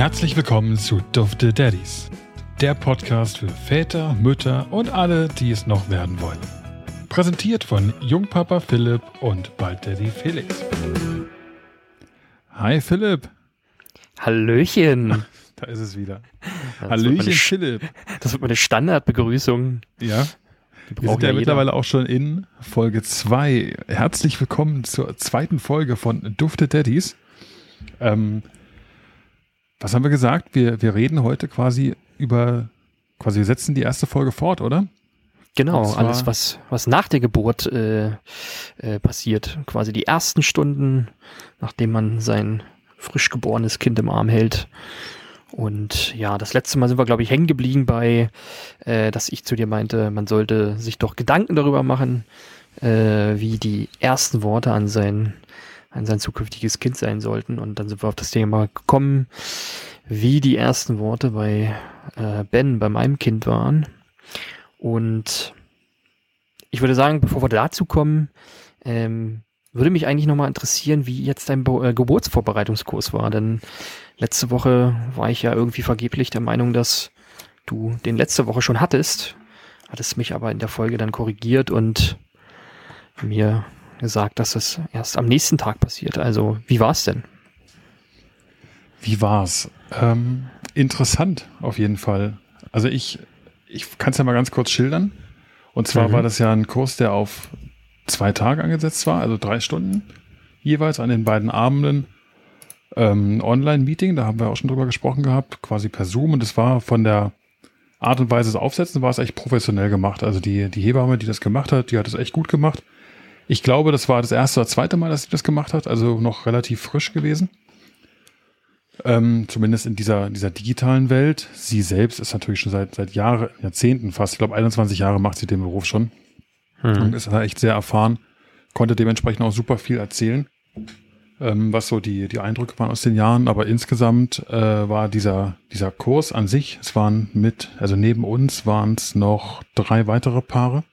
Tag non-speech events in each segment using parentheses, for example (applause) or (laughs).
Herzlich willkommen zu Dufte Daddies, der Podcast für Väter, Mütter und alle, die es noch werden wollen. Präsentiert von Jungpapa Philipp und bald Daddy Felix. Hi Philipp. Hallöchen. (laughs) Da ist es wieder. Das Hallöchen Philipp. das wird meine Standardbegrüßung. Ja, wir sind ja ja mittlerweile auch schon in Folge 2. Herzlich willkommen zur zweiten Folge von Dufte Daddies. Ähm, was haben wir gesagt? Wir, wir reden heute quasi über, quasi wir setzen die erste Folge fort, oder? Genau, alles, was, was nach der Geburt äh, äh, passiert. Quasi die ersten Stunden, nachdem man sein frisch geborenes Kind im Arm hält. Und ja, das letzte Mal sind wir, glaube ich, hängen geblieben bei, äh, dass ich zu dir meinte, man sollte sich doch Gedanken darüber machen, äh, wie die ersten Worte an sein, an sein zukünftiges Kind sein sollten. Und dann sind wir auf das Thema gekommen, wie die ersten Worte bei äh, Ben, bei meinem Kind waren. Und ich würde sagen, bevor wir dazu kommen, ähm, würde mich eigentlich nochmal interessieren, wie jetzt dein Bo äh, Geburtsvorbereitungskurs war. Denn letzte Woche war ich ja irgendwie vergeblich der Meinung, dass du den letzte Woche schon hattest. Hattest mich aber in der Folge dann korrigiert und mir gesagt, dass das erst am nächsten Tag passiert. Also, wie war es denn? Wie war's? Ähm, interessant auf jeden Fall. Also ich, ich kann es ja mal ganz kurz schildern. Und zwar Mhm. war das ja ein Kurs, der auf zwei Tage angesetzt war, also drei Stunden jeweils an den beiden Abenden. Ähm, Online-Meeting, da haben wir auch schon drüber gesprochen gehabt, quasi per Zoom. Und es war von der Art und Weise des Aufsetzen war es echt professionell gemacht. Also die, die Hebamme, die das gemacht hat, die hat es echt gut gemacht. Ich glaube, das war das erste oder zweite Mal, dass sie das gemacht hat, also noch relativ frisch gewesen. Ähm, zumindest in dieser, dieser digitalen Welt. Sie selbst ist natürlich schon seit, seit Jahren, Jahrzehnten fast, ich glaube 21 Jahre macht sie den Beruf schon und ist da echt sehr erfahren, konnte dementsprechend auch super viel erzählen, ähm, was so die, die Eindrücke waren aus den Jahren. Aber insgesamt äh, war dieser, dieser Kurs an sich, es waren mit, also neben uns waren es noch drei weitere Paare.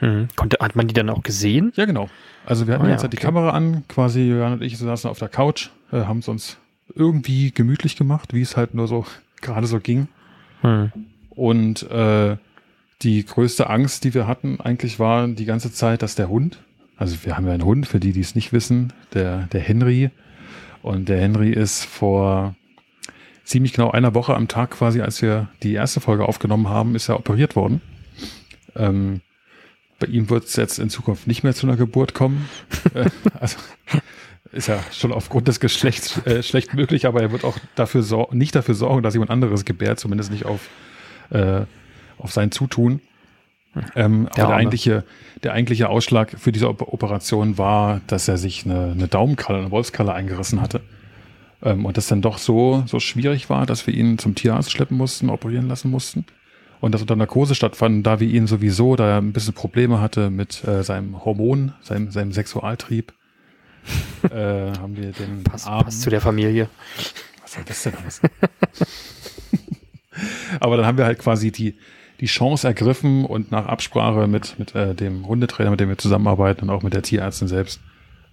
Hm. Konnte, hat man die dann auch gesehen? Ja, genau. Also wir hatten jetzt ja, halt die okay. Kamera an, quasi Johann und ich saßen auf der Couch, äh, haben es uns irgendwie gemütlich gemacht, wie es halt nur so (laughs) gerade so ging. Hm. Und äh, die größte Angst, die wir hatten, eigentlich war die ganze Zeit, dass der Hund, also wir haben ja einen Hund, für die, die es nicht wissen, der, der Henry. Und der Henry ist vor ziemlich genau einer Woche am Tag quasi, als wir die erste Folge aufgenommen haben, ist er operiert worden. Ähm, bei ihm wird es jetzt in Zukunft nicht mehr zu einer Geburt kommen. (laughs) äh, also ist ja schon aufgrund des Geschlechts äh, schlecht möglich, aber er wird auch dafür sor nicht dafür sorgen, dass jemand anderes gebärt, zumindest nicht auf, äh, auf sein Zutun. Ähm, aber Der der Arme. eigentliche, der eigentliche Ausschlag für diese Op Operation war, dass er sich eine, eine Daumenkralle, eine Wolfskralle eingerissen hatte. Ähm, und das dann doch so, so schwierig war, dass wir ihn zum Tierarzt schleppen mussten, operieren lassen mussten. Und das unter Narkose stattfand, da wir ihn sowieso, da er ein bisschen Probleme hatte mit äh, seinem Hormon, seinem, seinem Sexualtrieb, äh, (laughs) haben wir den Passt, Arm- passt zu der Familie. was soll das denn heißen? (laughs) Aber dann haben wir halt quasi die, die Chance ergriffen und nach Absprache mit, mit äh, dem Hundetrainer, mit dem wir zusammenarbeiten und auch mit der Tierärztin selbst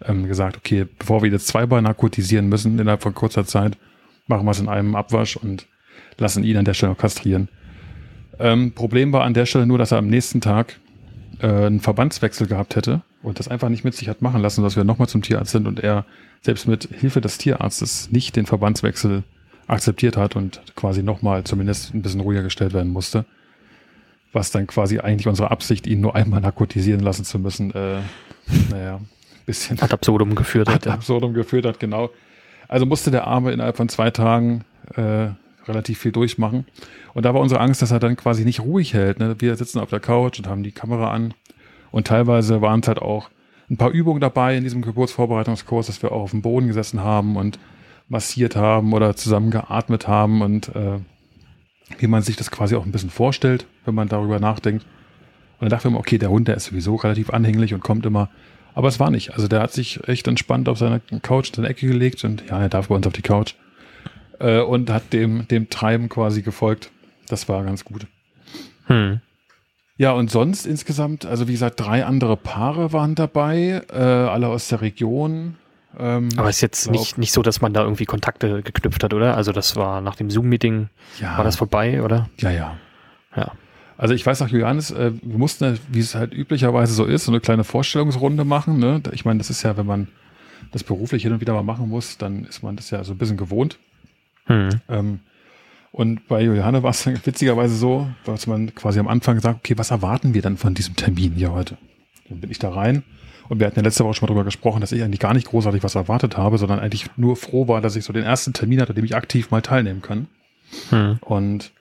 ähm, gesagt, okay, bevor wir jetzt zweimal narkotisieren müssen innerhalb von kurzer Zeit, machen wir es in einem Abwasch und lassen ihn an der Stelle noch kastrieren. Ähm, Problem war an der Stelle nur, dass er am nächsten Tag äh, einen Verbandswechsel gehabt hätte und das einfach nicht mit sich hat machen lassen, dass wir nochmal zum Tierarzt sind und er selbst mit Hilfe des Tierarztes nicht den Verbandswechsel akzeptiert hat und quasi nochmal zumindest ein bisschen ruhiger gestellt werden musste. Was dann quasi eigentlich unsere Absicht, ihn nur einmal narkotisieren lassen zu müssen, äh, naja, bisschen Ad absurdum geführt (laughs) hat. ad Ja. absurdum geführt hat, genau. Also musste der Arme innerhalb von zwei Tagen äh, relativ viel durchmachen. Und da war unsere Angst, dass er dann quasi nicht ruhig hält. Ne? Wir sitzen auf der Couch und haben die Kamera an. Und teilweise waren es halt auch ein paar Übungen dabei in diesem Geburtsvorbereitungskurs, dass wir auch auf dem Boden gesessen haben und massiert haben oder zusammen geatmet haben und äh, wie man sich das quasi auch ein bisschen vorstellt, wenn man darüber nachdenkt. Und dann dachten wir immer, okay, der Hund, der ist sowieso relativ anhänglich und kommt immer. Aber es war nicht. Also der hat sich echt entspannt auf seiner Couch in der Ecke gelegt und ja, er darf bei uns auf die Couch. Äh, und hat dem, dem Treiben quasi gefolgt. Das war ganz gut. Hm. Ja, und sonst insgesamt, also wie gesagt, drei andere Paare waren dabei, äh, alle aus der Region. Ähm, Aber ist jetzt glaub- nicht, nicht so, dass man da irgendwie Kontakte geknüpft hat, oder? Also das war nach dem Zoom-Meeting, ja, war das vorbei, oder? ja, ja. Ja. Also ich weiß auch, Johannes, äh, wir mussten, wie es halt üblicherweise so ist, so eine kleine Vorstellungsrunde machen. Ne? Ich meine, das ist ja, wenn man das beruflich hin und wieder mal machen muss, dann ist man das ja so ein bisschen gewohnt. Hm. Ähm, und bei Juliane war es dann witzigerweise so, dass man quasi am Anfang sagt, okay, was erwarten wir dann von diesem Termin hier heute? Dann bin ich da rein und wir hatten ja letzte Woche schon mal drüber gesprochen, dass ich eigentlich gar nicht großartig was erwartet habe, sondern eigentlich nur froh war, dass ich so den ersten Termin hatte, an dem ich aktiv mal teilnehmen kann. Hm. Und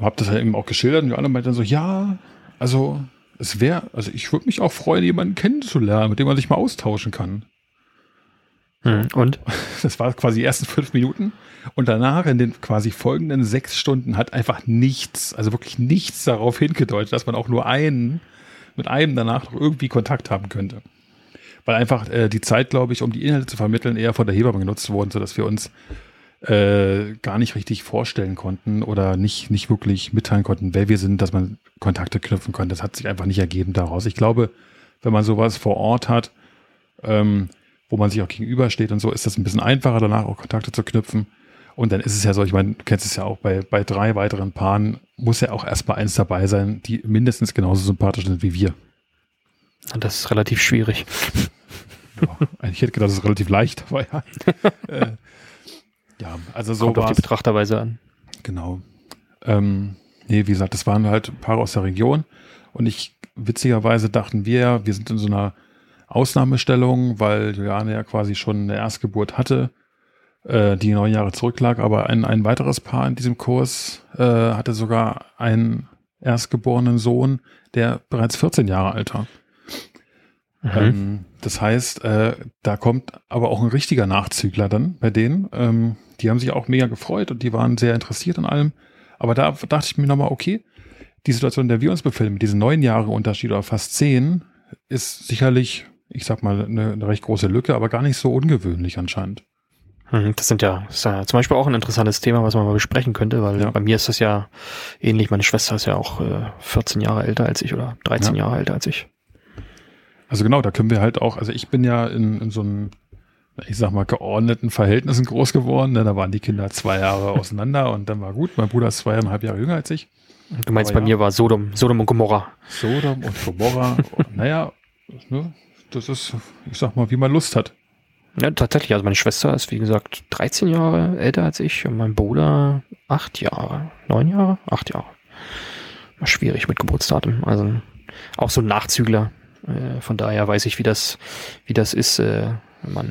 habe das halt eben auch geschildert und Johanna meinte dann so, ja, also es wäre, also ich würde mich auch freuen, jemanden kennenzulernen, mit dem man sich mal austauschen kann. Hm. Und? (laughs) Das war quasi die ersten fünf Minuten. Und danach in den quasi folgenden sechs Stunden hat einfach nichts, also wirklich nichts darauf hingedeutet, dass man auch nur einen, mit einem danach noch irgendwie Kontakt haben könnte. Weil einfach äh, die Zeit, glaube ich, um die Inhalte zu vermitteln, eher von der Hebamme genutzt wurden, sodass wir uns äh, gar nicht richtig vorstellen konnten oder nicht, nicht wirklich mitteilen konnten, wer wir sind, dass man Kontakte knüpfen konnte. Das hat sich einfach nicht ergeben daraus. Ich glaube, wenn man sowas vor Ort hat, ähm, wo man sich auch gegenübersteht und so, ist das ein bisschen einfacher, danach auch Kontakte zu knüpfen. Und dann ist es ja so, ich meine, du kennst es ja auch, bei, bei drei weiteren Paaren muss ja auch erstmal eins dabei sein, die mindestens genauso sympathisch sind wie wir. Das ist relativ schwierig. Ja, ich hätte gedacht, das ist relativ leicht, aber ja. (laughs) äh, ja, also so Kommt auf die Betrachterweise an. Genau. Ähm, nee, wie gesagt, das waren halt Paare aus der Region. Und ich, witzigerweise dachten wir, wir sind in so einer Ausnahmestellung, weil Juliane ja quasi schon eine Erstgeburt hatte, äh, die neun Jahre zurücklag. Aber ein, ein weiteres Paar in diesem Kurs äh, hatte sogar einen erstgeborenen Sohn, der bereits 14 Jahre alt war. Mhm. Ähm, das heißt, äh, da kommt aber auch ein richtiger Nachzügler dann bei denen. Ähm, die haben sich auch mega gefreut und die waren sehr interessiert an allem. Aber da dachte ich mir nochmal, okay, die Situation, in der wir uns befinden, mit diesen neun Jahre Unterschied oder fast zehn, ist sicherlich, ich sag mal, eine, eine recht große Lücke, aber gar nicht so ungewöhnlich anscheinend. Mhm, Das sind ja, das ist ja zum Beispiel auch ein interessantes Thema, was man mal besprechen könnte, weil Ja. bei mir ist das ja ähnlich. Meine Schwester ist ja auch äh, 14 Jahre älter als ich oder 13 Ja. Jahre älter als ich. Also genau, da können wir halt auch, also ich bin ja in, in so einem, ich sag mal, geordneten Verhältnissen groß geworden. Ne? Da waren die Kinder zwei Jahre (laughs) auseinander und dann war gut. Mein Bruder ist zweieinhalb Jahre jünger als ich. Du meinst, Aber bei ja. mir war Sodom, Sodom und Gomorra. Sodom und Gomorra. (laughs) naja, ne? Das ist, ich sag mal, wie man Lust hat. Ja, tatsächlich. Also meine Schwester ist, wie gesagt, 13 Jahre älter als ich und mein Bruder 8 Jahre. 9 Jahre? 8 Jahre. War schwierig mit Geburtsdatum. Also auch so ein Nachzügler. Äh, von daher weiß ich, wie das, wie das ist, äh, wenn man,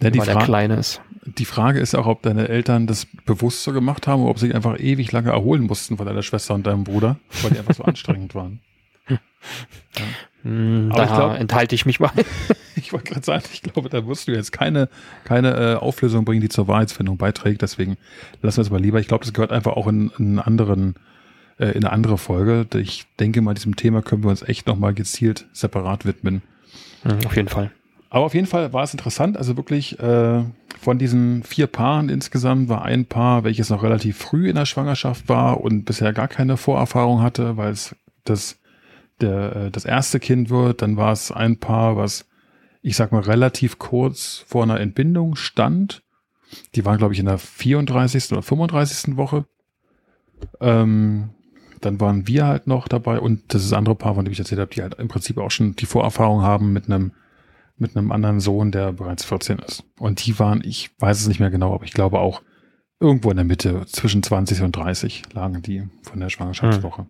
Ja, wenn man der Kleine ist. die Frage ist auch, ob deine Eltern das bewusst so gemacht haben oder ob sie sich einfach ewig lange erholen mussten von deiner Schwester und deinem Bruder, weil die einfach so (laughs) anstrengend waren. (laughs) Hm, Aber da ich glaub- enthalte ich mich mal. (laughs) Ich wollte gerade sagen, ich glaube, da wirst du jetzt keine, keine äh, Auflösung bringen, die zur Wahrheitsfindung beiträgt. Deswegen lassen wir es mal lieber. Ich glaube, das gehört einfach auch in, in anderen, äh, in eine andere Folge. Ich denke mal, diesem Thema können wir uns echt nochmal gezielt separat widmen. Hm, auf jeden Fall. Aber auf jeden Fall war es interessant. Also wirklich äh, von diesen vier Paaren insgesamt war ein Paar, welches noch relativ früh in der Schwangerschaft war und bisher gar keine Vorerfahrung hatte, weil es das, der, äh, das erste Kind wird. Dann war es ein Paar, was ich sag mal relativ kurz vor einer Entbindung stand. Die waren, glaube ich, in der 34. oder 35. Woche. Ähm, dann waren wir halt noch dabei und das ist andere Paar, von dem ich erzählt habe, die halt im Prinzip auch schon die Vorerfahrung haben mit einem mit einem anderen Sohn, der bereits 14 ist. Und die waren, ich weiß es nicht mehr genau, aber ich glaube auch irgendwo in der Mitte, zwischen 20 und 30 lagen die von der Schwangerschaftswoche.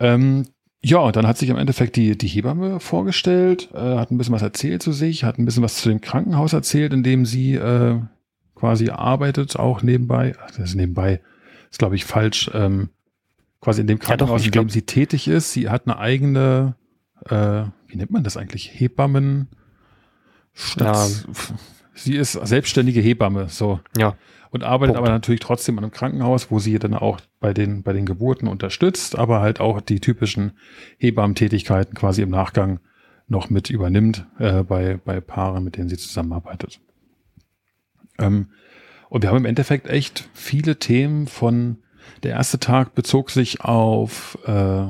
Ähm, ja, und dann hat sich im Endeffekt die, die Hebamme vorgestellt, äh, hat ein bisschen was erzählt zu sich, hat ein bisschen was zu dem Krankenhaus erzählt, in dem sie äh, quasi arbeitet, auch nebenbei. Ach, das ist nebenbei, ist glaube ich falsch. Ähm, quasi in dem Ja, doch, Krankenhaus, in dem sie tätig ist. Sie hat eine eigene, äh, wie nennt man das eigentlich? Hebammen. Stats- Sie ist selbstständige Hebamme, so Ja. Und arbeitet Punkt. aber natürlich trotzdem an einem Krankenhaus, wo sie dann auch bei den, bei den Geburten unterstützt, aber halt auch die typischen Hebammentätigkeiten quasi im Nachgang noch mit übernimmt äh, bei, bei Paaren, mit denen sie zusammenarbeitet. Ähm, und wir haben im Endeffekt echt viele Themen von, der erste Tag bezog sich auf äh,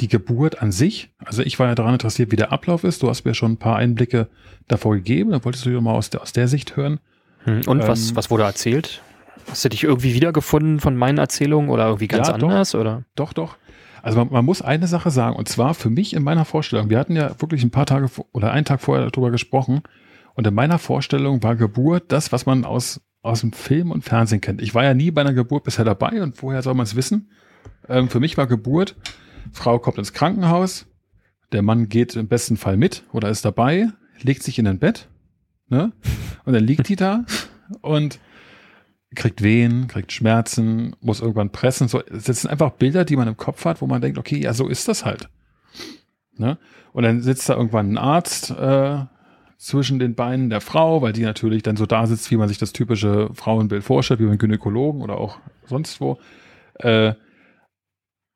die Geburt an sich, also ich war ja daran interessiert, wie der Ablauf ist. Du hast mir schon ein paar Einblicke davor gegeben. Da wolltest du mal aus der, aus der Sicht hören. Hm, und ähm, was, was wurde erzählt? Hast du dich irgendwie wiedergefunden von meinen Erzählungen oder irgendwie ganz ja, anders? Doch, oder? Doch, doch. Also man, man, muss eine Sache sagen, und zwar für mich in meiner Vorstellung, wir hatten ja wirklich ein paar Tage oder einen Tag vorher darüber gesprochen, und in meiner Vorstellung war Geburt das, was man aus, aus dem Film und Fernsehen kennt. Ich war ja nie bei einer Geburt bisher dabei und woher soll man es wissen? Ähm, für mich war Geburt, Frau kommt ins Krankenhaus, der Mann geht im besten Fall mit oder ist dabei, legt sich in ein Bett, ne? Und dann liegt die da und kriegt Wehen, kriegt Schmerzen, muss irgendwann pressen. So, das sind einfach Bilder, die man im Kopf hat, wo man denkt, okay, ja, so ist das halt. Ne? Und dann sitzt da irgendwann ein Arzt äh, zwischen den Beinen der Frau, weil die natürlich dann so da sitzt, wie man sich das typische Frauenbild vorstellt, wie beim Gynäkologen oder auch sonst wo. Äh,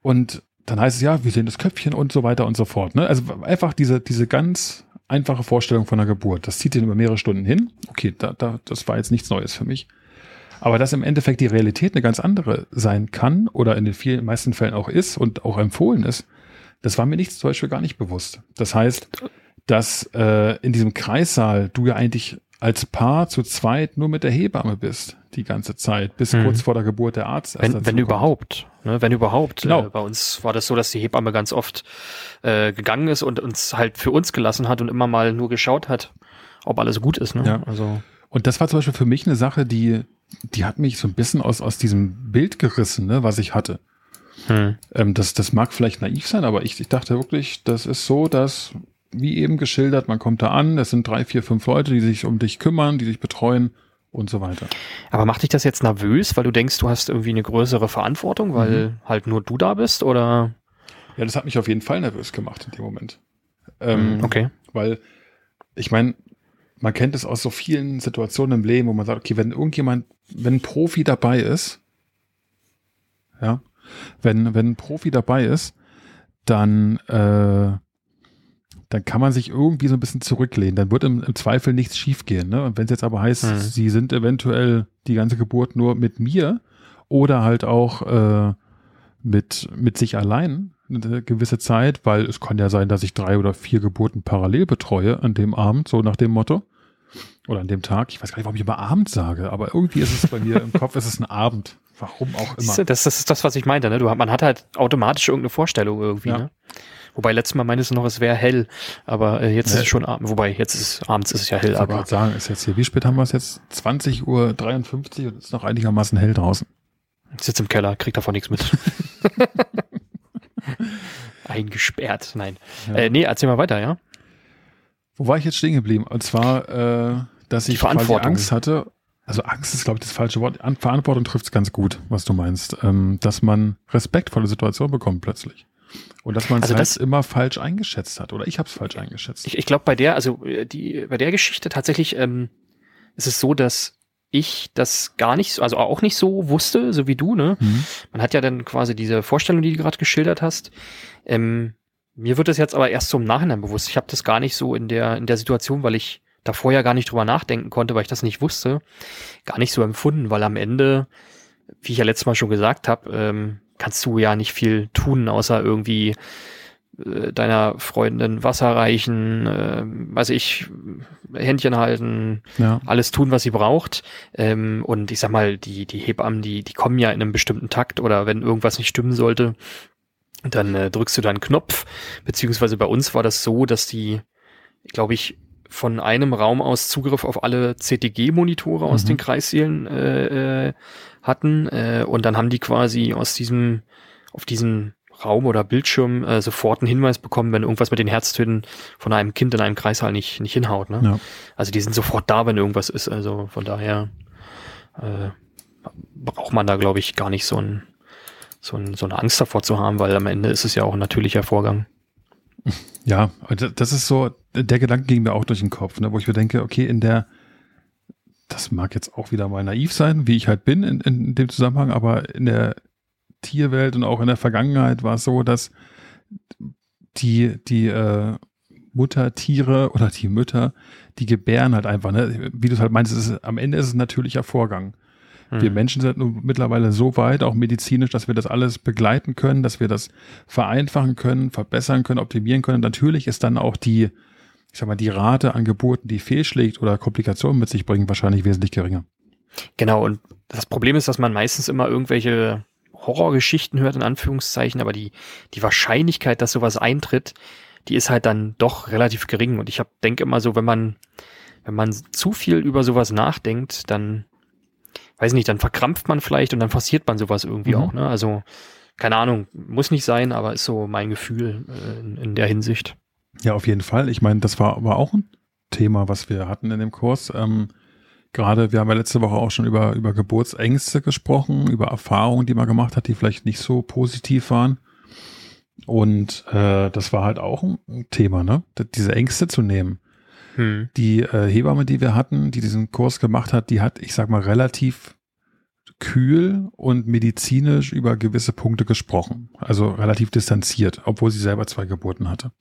und dann heißt es ja, wir sehen das Köpfchen und so weiter und so fort. Ne? Also einfach diese, diese ganz einfache Vorstellung von der Geburt. Das zieht den über mehrere Stunden hin. Okay, da, da, das war jetzt nichts Neues für mich. Aber dass im Endeffekt die Realität eine ganz andere sein kann oder in den vielen meisten Fällen auch ist und auch empfohlen ist, das war mir nicht zum Beispiel gar nicht bewusst. Das heißt, dass äh, in diesem Kreissaal du ja eigentlich als Paar zu zweit nur mit der Hebamme bist die ganze Zeit, bis mhm. kurz vor der Geburt der Arzt. Wenn, wenn überhaupt, ne? wenn überhaupt. Genau. Äh, bei uns war das so, dass die Hebamme ganz oft äh, gegangen ist und uns halt für uns gelassen hat und immer mal nur geschaut hat, ob alles gut ist. Ne? Ja. Also und das war zum Beispiel für mich eine Sache, die, die hat mich so ein bisschen aus, aus diesem Bild gerissen, ne, was ich hatte. Hm. Ähm, das, das mag vielleicht naiv sein, aber ich, ich dachte wirklich, das ist so, dass wie eben geschildert, man kommt da an, es sind drei, vier, fünf Leute, die sich um dich kümmern, die dich betreuen und so weiter. Aber macht dich das jetzt nervös, weil du denkst, du hast irgendwie eine größere Verantwortung, weil mhm. halt nur du da bist, oder? Ja, das hat mich auf jeden Fall nervös gemacht in dem Moment. Ähm, mhm, okay. Weil, ich meine, man kennt es aus so vielen Situationen im Leben, wo man sagt, okay, wenn irgendjemand, wenn ein Profi dabei ist, ja, wenn, wenn ein Profi dabei ist, dann äh, dann kann man sich irgendwie so ein bisschen zurücklehnen. Dann wird im, im Zweifel nichts schiefgehen. Ne? Und wenn es jetzt aber heißt, mhm. sie sind eventuell die ganze Geburt nur mit mir oder halt auch äh, mit, mit sich allein eine gewisse Zeit, weil es kann ja sein, dass ich drei oder vier Geburten parallel betreue an dem Abend, so nach dem Motto. Oder an dem Tag. Ich weiß gar nicht, warum ich immer Abend sage, aber irgendwie ist es bei mir im Kopf, ist es ein Abend. Warum auch immer. Das, das ist das, was ich meinte. Ne? Du, man hat halt automatisch irgendeine Vorstellung irgendwie. Ja. Ne? Wobei letztes Mal meintest du noch, es wäre hell, aber äh, jetzt ja. ist es schon abends. Wobei jetzt ist es abends ist es ja hell. Ich aber sagen, ist jetzt hier, wie spät haben wir es jetzt? 20 Uhr 53 und ist noch einigermaßen hell draußen. Ich sitze im Keller, krieg davon nichts mit. (laughs) Eingesperrt, nein. Ja. Äh, nee, erzähl mal weiter, ja? Wo war ich jetzt stehen geblieben? Und zwar, äh, dass ich quasi Angst hatte. Also Angst ist, glaube ich, das falsche Wort. Verantwortung trifft es ganz gut, was du meinst. Ähm, dass man Respekt vor der Situation bekommt plötzlich. Und dass man es also halt immer falsch eingeschätzt hat. Oder ich habe es falsch eingeschätzt. Ich, ich glaube, bei der, also äh, die, bei der Geschichte tatsächlich ähm, ist es so, dass ich das gar nicht, also auch nicht so wusste, so wie du, ne? Mhm. Man hat ja dann quasi diese Vorstellung, die du gerade geschildert hast. Ähm, mir wird das jetzt aber erst so im Nachhinein bewusst. Ich habe das gar nicht so in der, in der Situation, weil ich davor ja gar nicht drüber nachdenken konnte, weil ich das nicht wusste, gar nicht so empfunden, weil am Ende, wie ich ja letztes Mal schon gesagt habe, ähm, kannst du ja nicht viel tun, außer irgendwie äh, deiner Freundin Wasser reichen, äh, weiß ich, Händchen halten, ja. alles tun, was sie braucht. Ähm, und ich sag mal, die, die Hebammen, die, die kommen ja in einem bestimmten Takt oder wenn irgendwas nicht stimmen sollte, dann äh, drückst du da einen Knopf. Beziehungsweise bei uns war das so, dass die, glaube ich, von einem Raum aus Zugriff auf alle CTG-Monitore aus mhm. den Kreissälen äh, äh, hatten. Äh, und dann haben die quasi aus diesem, auf diesem Raum oder Bildschirm äh, sofort einen Hinweis bekommen, wenn irgendwas mit den Herztönen von einem Kind in einem Kreissaal nicht, nicht hinhaut. Ne? Ja. Also die sind sofort da, wenn irgendwas ist. Also von daher äh, braucht man da, glaube ich, gar nicht so, ein, so, ein, so eine Angst davor zu haben, weil am Ende ist es ja auch ein natürlicher Vorgang. (laughs) Ja, das ist so, der Gedanke ging mir auch durch den Kopf, ne, wo ich mir denke, okay, in der, das mag jetzt auch wieder mal naiv sein, wie ich halt bin in, in dem Zusammenhang, aber in der Tierwelt und auch in der Vergangenheit war es so, dass die, die äh, Muttertiere oder die Mütter, die gebären halt einfach, ne? wie du es halt meinst, ist, am Ende ist es ein natürlicher Vorgang. Wir Menschen sind nun mittlerweile so weit, auch medizinisch, dass wir das alles begleiten können, dass wir das vereinfachen können, verbessern können, optimieren können. Natürlich ist dann auch die, ich sag mal, die Rate an Geburten, die fehlschlägt oder Komplikationen mit sich bringen, wahrscheinlich wesentlich geringer. Genau, und das Problem ist, dass man meistens immer irgendwelche Horrorgeschichten hört, in Anführungszeichen, aber die, die Wahrscheinlichkeit, dass sowas eintritt, die ist halt dann doch relativ gering. Und ich hab, denke immer so, wenn man, wenn man zu viel über sowas nachdenkt, dann, weiß nicht, dann verkrampft man vielleicht und dann forciert man sowas irgendwie mhm. auch. Ne? Also, keine Ahnung, muss nicht sein, aber ist so mein Gefühl äh, in, in der Hinsicht. Ja, auf jeden Fall. Ich meine, das war aber auch ein Thema, was wir hatten in dem Kurs. Ähm, Gerade, wir haben ja letzte Woche auch schon über, über Geburtsängste gesprochen, über Erfahrungen, die man gemacht hat, die vielleicht nicht so positiv waren. Und äh, das war halt auch ein Thema, ne? Diese Ängste zu nehmen. Hm. Die äh, Hebamme, die wir hatten, die diesen Kurs gemacht hat, die hat, ich sag mal, relativ kühl und medizinisch über gewisse Punkte gesprochen. Also relativ distanziert, obwohl sie selber zwei Geburten hatte.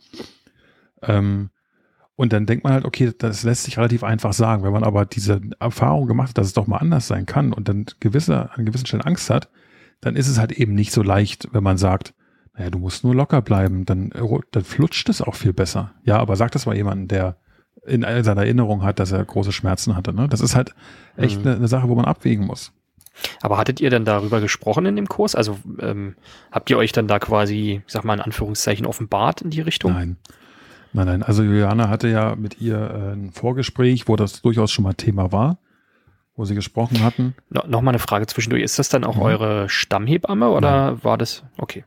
Ähm, und dann denkt man halt, okay, das lässt sich relativ einfach sagen. Wenn man aber diese Erfahrung gemacht hat, dass es doch mal anders sein kann und dann gewisse, an gewissen Stellen Angst hat, dann ist es halt eben nicht so leicht, wenn man sagt, naja, du musst nur locker bleiben, dann, dann flutscht es auch viel besser. Ja, aber sag das mal jemandem, der in seiner Erinnerung hat, dass er große Schmerzen hatte. Ne? Das ist halt echt mhm. eine, eine Sache, wo man abwägen muss. Aber hattet ihr denn darüber gesprochen in dem Kurs? Also ähm, habt ihr euch dann da quasi, ich sag mal in Anführungszeichen, offenbart in die Richtung? Nein. Nein, nein. Also Juliana hatte ja mit ihr äh, ein Vorgespräch, wo das durchaus schon mal Thema war, wo sie gesprochen hatten. No, Nochmal eine Frage zwischendurch. Ist das dann auch mhm. eure Stammhebamme oder nein. war das? Okay.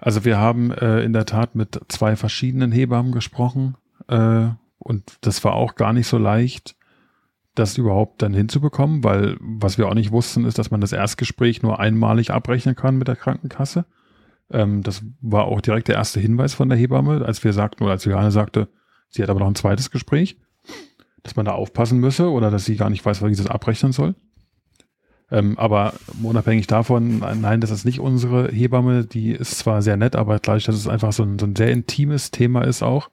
Also wir haben äh, in der Tat mit zwei verschiedenen Hebammen gesprochen äh, und das war auch gar nicht so leicht, das überhaupt dann hinzubekommen, weil was wir auch nicht wussten, ist, dass man das Erstgespräch nur einmalig abrechnen kann mit der Krankenkasse. Ähm, das war auch direkt der erste Hinweis von der Hebamme, als wir sagten, oder als Juliane sagte, sie hat aber noch ein zweites Gespräch, dass man da aufpassen müsse oder dass sie gar nicht weiß, wie sie das abrechnen soll. Ähm, aber unabhängig davon, nein, das ist nicht unsere Hebamme, die ist zwar sehr nett, aber gleich, dass es einfach so ein, so ein sehr intimes Thema ist auch,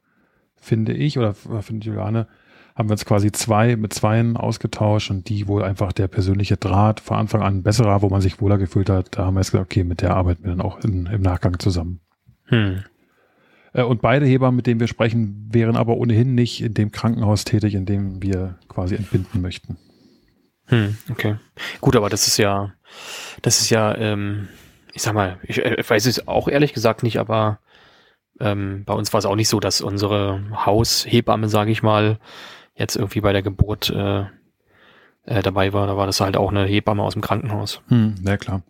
finde ich, oder finde Juliane, haben wir uns quasi zwei mit zweien ausgetauscht und die wohl einfach der persönliche Draht von Anfang an besserer, wo man sich wohler gefühlt hat. Da haben wir jetzt gesagt, okay, mit der arbeiten wir dann auch in, im Nachgang zusammen. Hm. Äh, und beide Hebammen, mit denen wir sprechen, wären aber ohnehin nicht in dem Krankenhaus tätig, in dem wir quasi entbinden möchten. Hm, okay. Gut, aber das ist ja, das ist ja, ähm, ich sag mal, ich, äh, ich weiß es auch ehrlich gesagt nicht, aber ähm, bei uns war es auch nicht so, dass unsere Haushebamme, sage ich mal, jetzt irgendwie bei der Geburt äh, äh, dabei war, da war das halt auch eine Hebamme aus dem Krankenhaus. Hm, ja klar.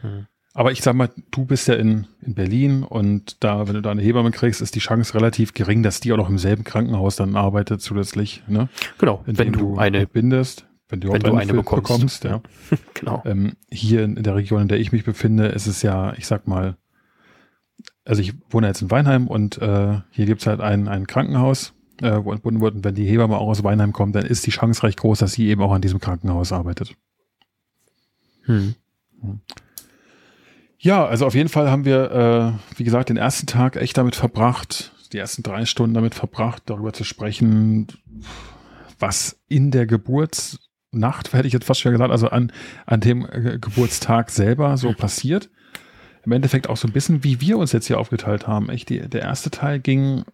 Hm. Aber ich sag mal, du bist ja in, in Berlin und da, wenn du da eine Hebamme kriegst, ist die Chance relativ gering, dass die auch noch im selben Krankenhaus dann arbeitet zusätzlich. Ne? Genau, wenn du, du eine bindest, wenn du, wenn du eine bekommst. bekommst ja. (laughs) genau. Ähm, hier in, in der Region, in der ich mich befinde, ist es ja, ich sag mal, also ich wohne jetzt in Weinheim und äh, hier gibt's halt ein, ein Krankenhaus äh, entbunden wird. Und wenn die Hebamme auch aus Weinheim kommt, dann ist die Chance recht groß, dass sie eben auch an diesem Krankenhaus arbeitet. Hm. Ja, also auf jeden Fall haben wir, äh, wie gesagt, den ersten Tag echt damit verbracht, die ersten drei Stunden damit verbracht, darüber zu sprechen, was in der Geburtsnacht, (laughs) hätte ich jetzt fast schon gesagt, also an, an dem äh, Geburtstag selber so (laughs) passiert. Im Endeffekt auch so ein bisschen, wie wir uns jetzt hier aufgeteilt haben. Echt, die, der erste Teil ging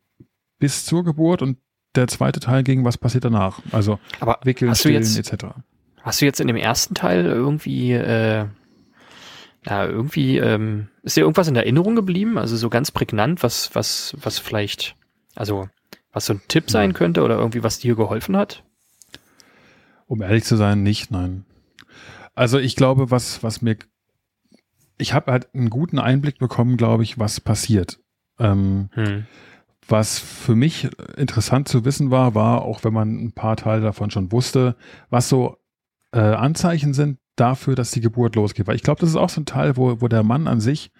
bis zur Geburt und der zweite Teil ging, was passiert danach? Also Aber wickeln, stillen etc. Hast du jetzt in dem ersten Teil irgendwie, äh, ja, irgendwie, ähm, ist dir irgendwas in Erinnerung geblieben? Also so ganz prägnant, was, was, was vielleicht, also was so ein Tipp sein könnte oder irgendwie was dir geholfen hat? Um ehrlich zu sein, nicht, nein. Also ich glaube, was, was mir, ich habe halt einen guten Einblick bekommen, glaube ich, was passiert. Ähm, hm. Was für mich interessant zu wissen war, war, auch wenn man ein paar Teile davon schon wusste, was so äh, Anzeichen sind dafür, dass die Geburt losgeht. Weil ich glaube, das ist auch so ein Teil, wo, wo der Mann an sich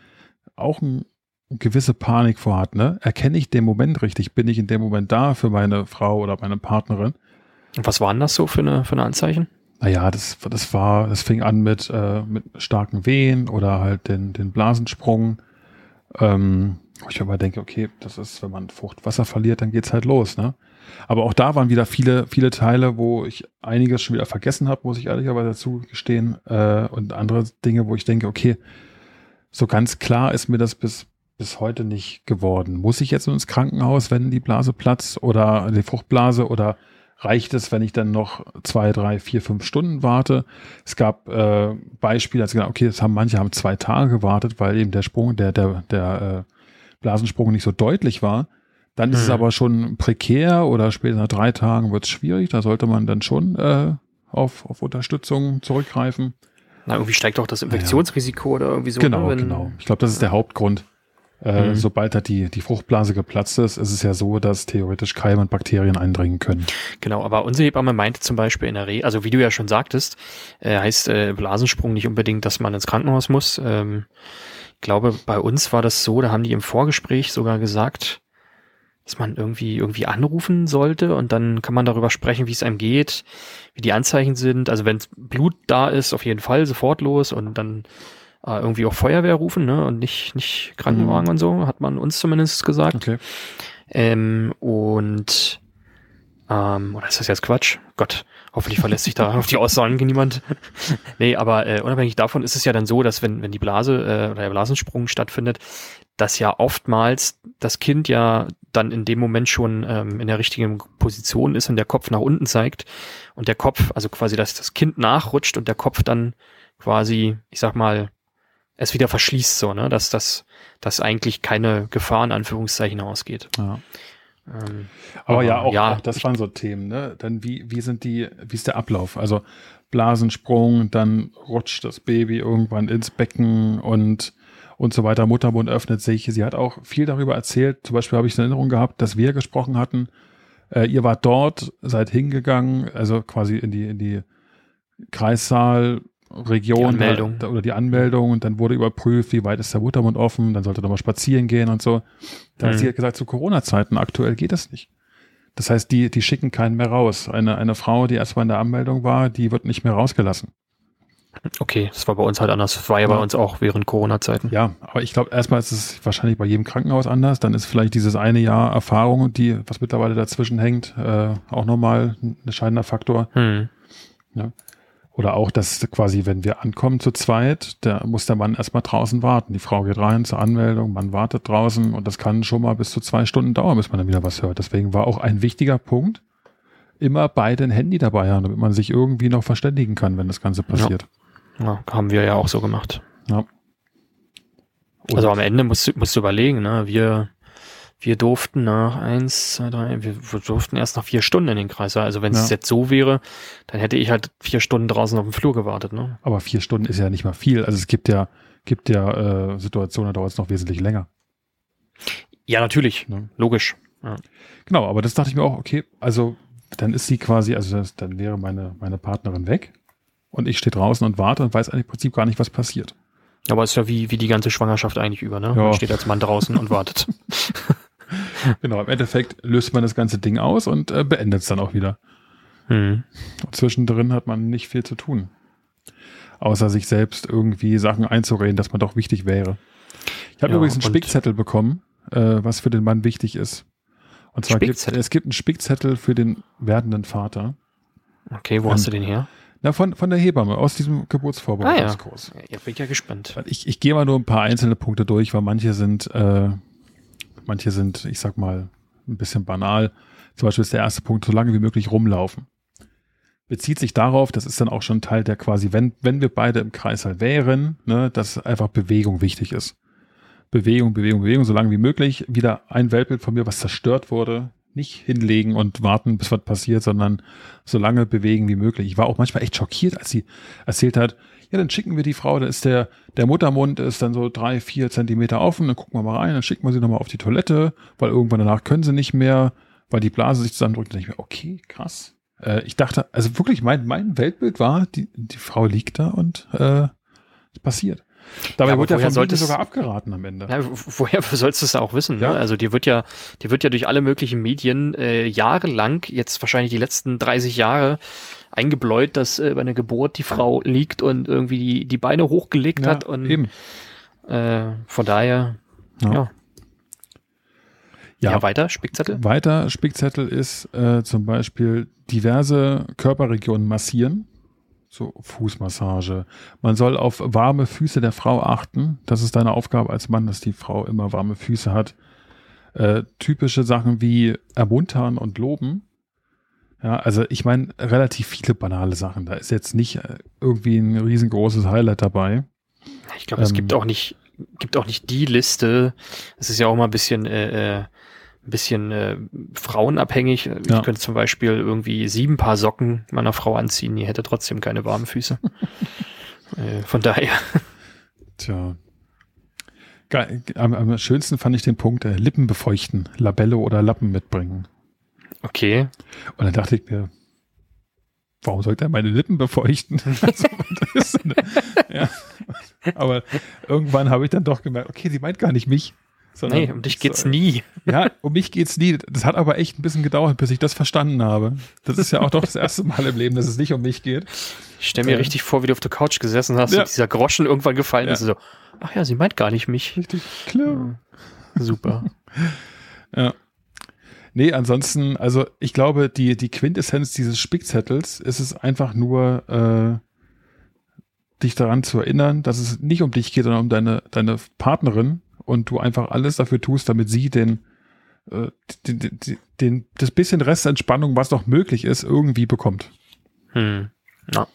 auch ein, eine gewisse Panik vorhat. Ne? Erkenne ich den Moment richtig? Bin ich in dem Moment da für meine Frau oder meine Partnerin? Und was waren das so für eine, für eine Anzeichen? Naja, das, das war, das fing an mit, äh, mit starken Wehen oder halt den, den Blasensprung. Ähm, Ich aber denke, okay, das ist, wenn man Fruchtwasser verliert, dann geht's halt los, ne? Aber auch da waren wieder viele, viele Teile, wo ich einiges schon wieder vergessen habe, muss ich ehrlicherweise dazu gestehen. Äh, und andere Dinge, wo ich denke, okay, so ganz klar ist mir das bis, bis heute nicht geworden. Muss ich jetzt ins Krankenhaus, wenn die Blase platzt oder die Fruchtblase oder reicht es, wenn ich dann noch zwei, drei, vier, fünf Stunden warte? Es gab äh, Beispiele, als gesagt, okay, das haben manche haben zwei Tage gewartet, weil eben der Sprung, der, der, der äh, Blasensprung nicht so deutlich war. Dann ist mhm. es aber schon prekär oder später nach drei Tagen wird es schwierig. Da sollte man dann schon äh, auf, auf Unterstützung zurückgreifen. Na, irgendwie steigt auch das Infektionsrisiko ja. oder irgendwie so. Genau, ne, genau. Ich glaube, das ist der Hauptgrund. Äh, mhm. Sobald da die, die Fruchtblase geplatzt ist, ist es ja so, dass theoretisch Keime und Bakterien eindringen können. Genau, aber unsere Hebamme meinte zum Beispiel in der Re, also wie du ja schon sagtest, äh, heißt äh, Blasensprung nicht unbedingt, dass man ins Krankenhaus muss. Ähm, ich glaube, bei uns war das so, da haben die im Vorgespräch sogar gesagt, dass man irgendwie irgendwie anrufen sollte und dann kann man darüber sprechen, wie es einem geht, wie die Anzeichen sind. Also wenn Blut da ist, auf jeden Fall sofort los und dann äh, irgendwie auch Feuerwehr rufen, ne? Und nicht nicht Krankenwagen mhm. und so, hat man uns zumindest gesagt. Okay. Ähm, und ähm, oder ist das jetzt Quatsch? Gott, hoffentlich verlässt sich da auf die Aussagen niemand. (laughs) nee, aber äh, unabhängig davon ist es ja dann so, dass wenn, wenn die Blase äh, oder der Blasensprung stattfindet, dass ja oftmals das Kind ja dann in dem Moment schon ähm, in der richtigen Position ist und der Kopf nach unten zeigt und der Kopf, also quasi, dass das Kind nachrutscht und der Kopf dann quasi, ich sag mal, es wieder verschließt, so, ne, dass das, dass eigentlich keine Gefahr in Anführungszeichen ausgeht. Ja. Ähm, aber, aber, ja, auch, ja, auch das waren so Themen, ne? Dann wie, wie sind die, wie ist der Ablauf? Also Blasensprung, dann rutscht das Baby irgendwann ins Becken und und so weiter. Muttermund öffnet sich. Sie hat auch viel darüber erzählt. Zum Beispiel habe ich eine Erinnerung gehabt, dass wir gesprochen hatten. Äh, ihr wart dort, seid hingegangen, also quasi in die, in die Kreissaal, Region die oder die Anmeldung und dann wurde überprüft, wie weit ist der Muttermund offen, dann sollte er mal spazieren gehen und so. Da mhm. hat sie halt gesagt, zu Corona-Zeiten aktuell geht das nicht. Das heißt, die, die schicken keinen mehr raus. Eine, eine Frau, die erstmal in der Anmeldung war, die wird nicht mehr rausgelassen. Okay, das war bei uns halt anders. Das war ja, ja. bei uns auch während Corona-Zeiten. Ja, aber ich glaube, erstmal ist es wahrscheinlich bei jedem Krankenhaus anders. Dann ist vielleicht dieses eine Jahr Erfahrung, die, was mittlerweile dazwischen hängt, äh, auch nochmal ein entscheidender Faktor. Hm. Ja. Oder auch, dass quasi, wenn wir ankommen zu zweit, da muss der Mann erstmal draußen warten. Die Frau geht rein zur Anmeldung, man wartet draußen und das kann schon mal bis zu zwei Stunden dauern, bis man dann wieder was hört. Deswegen war auch ein wichtiger Punkt, immer beide ein Handy dabei haben, damit man sich irgendwie noch verständigen kann, wenn das Ganze passiert. Ja. Ja, haben wir ja auch so gemacht. Ja. also am Ende musst du, musst du überlegen, ne? Wir, wir durften nach eins, zwei, drei, wir, wir durften erst nach vier Stunden in den Kreis. Also wenn es ja. jetzt so wäre, dann hätte ich halt vier Stunden draußen auf dem Flur gewartet. Ne? Aber vier Stunden ist ja nicht mal viel. Also es gibt ja, gibt ja äh, Situationen, da dauert es noch wesentlich länger. Ja, natürlich. Ne? Logisch. Ja. Genau, aber das dachte ich mir auch, okay, also dann ist sie quasi, also das, dann wäre meine, meine Partnerin weg und ich stehe draußen und warte und weiß eigentlich im Prinzip gar nicht, was passiert. Aber es ist ja wie, wie die ganze Schwangerschaft eigentlich über, ne? Ja. Man steht als Mann draußen und wartet. (laughs) (laughs) genau, im Endeffekt löst man das ganze Ding aus und äh, beendet es dann auch wieder. Hm. Und zwischendrin hat man nicht viel zu tun. Außer sich selbst irgendwie Sachen einzureden, dass man doch wichtig wäre. Ich habe ja, übrigens einen Spickzettel bekommen, äh, was für den Mann wichtig ist. Und zwar gibt es gibt einen Spickzettel für den werdenden Vater. Okay, wo und, hast du den her? Na, von, von der Hebamme, aus diesem Geburtsvorbereitungskurs. Ah, ja. ja, bin ich ja gespannt. Ich, ich gehe mal nur ein paar einzelne Punkte durch, weil manche sind, äh, manche sind, ich sag mal, ein bisschen banal. Zum Beispiel ist der erste Punkt, so lange wie möglich rumlaufen. Bezieht sich darauf, das ist dann auch schon Teil der quasi, wenn, wenn wir beide im Kreis wären, ne, dass einfach Bewegung wichtig ist. Bewegung, Bewegung, Bewegung, so lange wie möglich. Wieder ein Weltbild von mir, was zerstört wurde, nicht hinlegen und warten, bis was passiert, sondern so lange bewegen wie möglich. Ich war auch manchmal echt schockiert, als sie erzählt hat, ja, dann schicken wir die Frau, da ist der, der Muttermund ist dann so drei, vier Zentimeter offen, dann gucken wir mal rein, dann schicken wir sie nochmal auf die Toilette, weil irgendwann danach können sie nicht mehr, weil die Blase sich zusammendrückt. Dann denke ich mir, okay, krass. Äh, ich dachte, also wirklich, mein, mein Weltbild war, die, die Frau liegt da und äh, es passiert. Dabei ja, wird ja von sollte sogar abgeraten am Ende. Ja, woher sollst du es auch wissen? Ne? Ja. Ne? Also dir wird ja, dir wird ja durch alle möglichen Medien äh, jahrelang, jetzt wahrscheinlich die letzten 30 Jahre, eingebläut, dass äh, bei einer Geburt die Frau liegt und irgendwie die, die Beine hochgelegt ja, hat und eben. Äh, von daher, ja. ja. Ja, weiter, Spickzettel? Weiter Spickzettel ist äh, zum Beispiel diverse Körperregionen massieren. So Fußmassage. Man soll auf warme Füße der Frau achten. Das ist deine Aufgabe als Mann, dass die Frau immer warme Füße hat. Äh, typische Sachen wie ermuntern und loben. Ja, also ich meine, relativ viele banale Sachen. Da ist jetzt nicht äh, irgendwie ein riesengroßes Highlight dabei. Ich glaube, es gibt ähm, auch nicht, gibt auch nicht die Liste. Es ist ja auch mal ein bisschen äh, äh ein bisschen äh, frauenabhängig. Ja. Ich könnte zum Beispiel irgendwie sieben Paar Socken meiner Frau anziehen, die hätte trotzdem keine warmen Füße. (laughs) äh, von daher. Tja. Am, am, schönsten fand ich den Punkt, äh, Lippen befeuchten, Labelle oder Lappen mitbringen. Okay. Und dann dachte ich mir, warum sollte er meine Lippen befeuchten? (laughs) also, eine, ja. Aber irgendwann habe ich dann doch gemerkt, okay, sie meint gar nicht mich. Sondern, nee, um dich geht's so, nie. Ja, um mich geht's nie. Das hat aber echt ein bisschen gedauert, bis ich das verstanden habe. Das ist ja auch doch das erste Mal im Leben, dass es nicht um mich geht. Ich stelle mir äh, richtig vor, wie du auf der Couch gesessen hast ja. und dieser Groschen irgendwann gefallen ja. ist. So, ach ja, sie meint gar nicht mich. Richtig klar. Ja, super. ja. Nee, ansonsten, also ich glaube, die, die Quintessenz dieses Spickzettels ist es einfach nur, äh, dich daran zu erinnern, dass es nicht um dich geht, sondern um deine, deine Partnerin und du einfach alles dafür tust, damit sie den, äh, den, den, den, das bisschen Restentspannung, was noch möglich ist, irgendwie bekommt. Hm. Ja.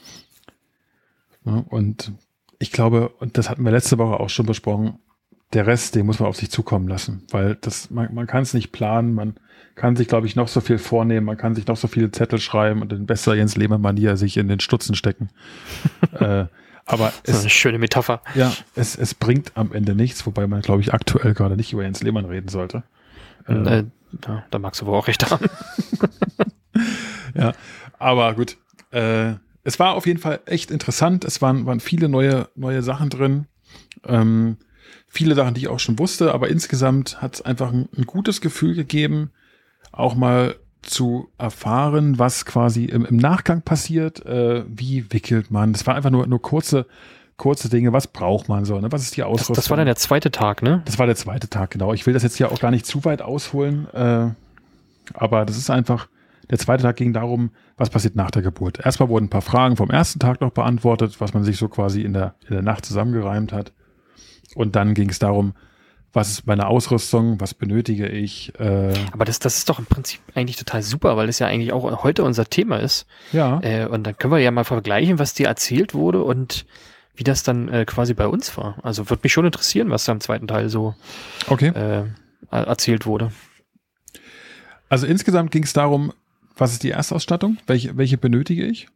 ja. Und ich glaube, und das hatten wir letzte Woche auch schon besprochen, der Rest, den muss man auf sich zukommen lassen, weil das, man, man kann es nicht planen, man kann sich, glaube ich, noch so viel vornehmen, man kann sich noch so viele Zettel schreiben und in besser Jens Lehmann-Manier sich in den Stutzen stecken. (laughs) äh, aber das ist eine schöne Metapher. Ja, es, es bringt am Ende nichts, wobei man, glaube ich, aktuell gerade nicht über Jens Lehmann reden sollte. Äh, äh, da, da magst du wohl auch recht haben. (laughs) ja, aber gut. Äh, es war auf jeden Fall echt interessant. Es waren, waren viele neue, neue Sachen drin. Ähm, viele Sachen, die ich auch schon wusste, aber insgesamt hat es einfach ein, ein, gutes Gefühl gegeben, auch mal zu erfahren, was quasi im, im Nachgang passiert, äh, wie wickelt man. Das war einfach nur, nur kurze, kurze Dinge, was braucht man so, ne? was ist die Ausrüstung. Das, das, war dann der zweite Tag, ne? Das war der zweite Tag, genau. Ich will das jetzt hier auch gar nicht zu weit ausholen, äh, aber das ist einfach, der zweite Tag ging darum, was passiert nach der Geburt. Erstmal wurden ein paar Fragen vom ersten Tag noch beantwortet, was man sich so quasi in der, in der Nacht zusammengereimt hat. Und dann ging es darum, was ist meine Ausrüstung, was benötige ich. Äh Aber das, das ist doch im Prinzip eigentlich total super, weil es ja eigentlich auch heute unser Thema ist. Ja. Äh, und dann können wir ja mal vergleichen, was dir erzählt wurde und wie das dann äh, quasi bei uns war. Also würde mich schon interessieren, was da im zweiten Teil so okay. äh, erzählt wurde. Also insgesamt ging es darum, was ist die Erstausstattung? Welche, welche benötige ich?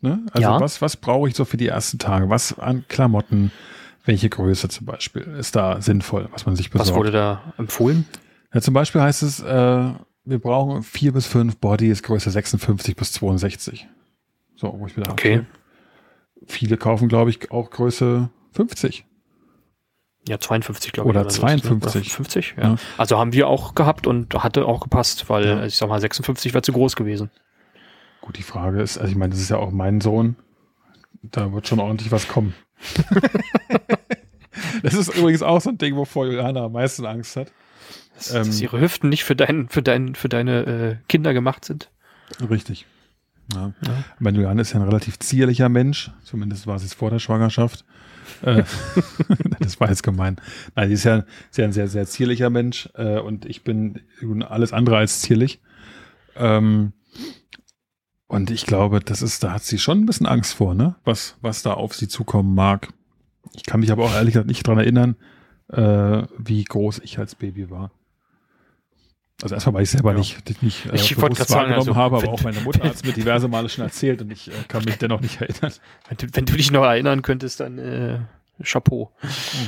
Ne? Also ja. was, was brauche ich so für die ersten Tage? Was an Klamotten? Welche Größe zum Beispiel ist da sinnvoll, was man sich besorgt? Was wurde da empfohlen? Ja, zum Beispiel heißt es, äh, wir brauchen vier bis fünf Bodies, Größe 56 bis 62. So, wo ich wieder Okay. Habe. Viele kaufen, glaube ich, auch Größe 50. Ja, 52, glaube ich. Oder 52. Oder 50, ja. ja. Also haben wir auch gehabt und hatte auch gepasst, weil ja. ich sag mal, 56 wäre zu groß gewesen. Gut, die Frage ist, also ich meine, das ist ja auch mein Sohn. Da wird schon ordentlich was kommen. (laughs) das ist übrigens auch so ein Ding, wovor Johanna am meisten Angst hat. Dass, ähm, dass ihre Hüften nicht für, dein, für, dein, für deine äh, Kinder gemacht sind. Richtig. Ja. Ja. Mein Johanna ist ja ein relativ zierlicher Mensch, zumindest war sie es vor der Schwangerschaft. Äh, (laughs) das war jetzt gemein. Nein, sie ist ja, ist ja ein sehr, sehr zierlicher Mensch äh, und ich bin alles andere als zierlich. Ähm, und ich glaube, das ist, da hat sie schon ein bisschen Angst vor, ne? Was, was da auf sie zukommen mag. Ich kann mich aber auch ehrlich gesagt nicht dran erinnern, äh, wie groß ich als Baby war. Also erstmal, weil ich selber ja. nicht, nicht äh, ich bewusst wahrgenommen also, habe, aber auch meine Mutter hat es mir diverse Male schon erzählt und ich äh, kann mich dennoch nicht erinnern. Wenn du, wenn du dich noch erinnern könntest, dann äh, Chapeau.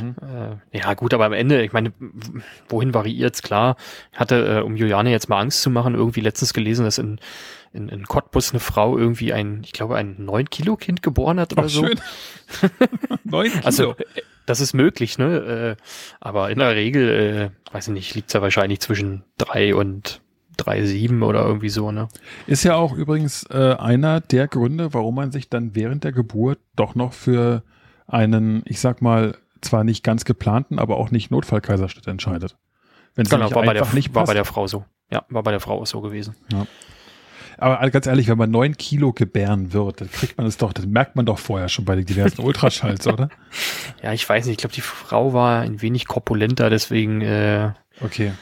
Mhm. Äh, ja, gut, aber am Ende, ich meine, wohin variiert es? Klar, ich hatte, äh, um Juliane jetzt mal Angst zu machen, irgendwie letztens gelesen, dass in in, in Cottbus eine Frau irgendwie ein, ich glaube, ein 9 Kilo Kind geboren hat oder Ach, so. Schön. (laughs) 9 Kilo. Also, äh, das ist möglich, ne? Äh, aber in der Regel, äh, weiß ich nicht, liegt es ja wahrscheinlich zwischen drei und drei sieben oder irgendwie so, ne? Ist ja auch übrigens äh, einer der Gründe, warum man sich dann während der Geburt doch noch für einen, ich sag mal, zwar nicht ganz geplanten, aber auch nicht Notfallkaiserschnitt entscheidet. Wenn Genau, war, bei der, nicht war bei der Frau so. Ja, war bei der Frau auch so gewesen. Aber ganz ehrlich, wenn man neun Kilo gebären wird, dann kriegt man es doch, das merkt man doch vorher schon bei den diversen Ultraschalls, oder? (laughs) Ja, ich weiß nicht, ich glaube, die Frau war ein wenig korpulenter, deswegen, äh, Okay.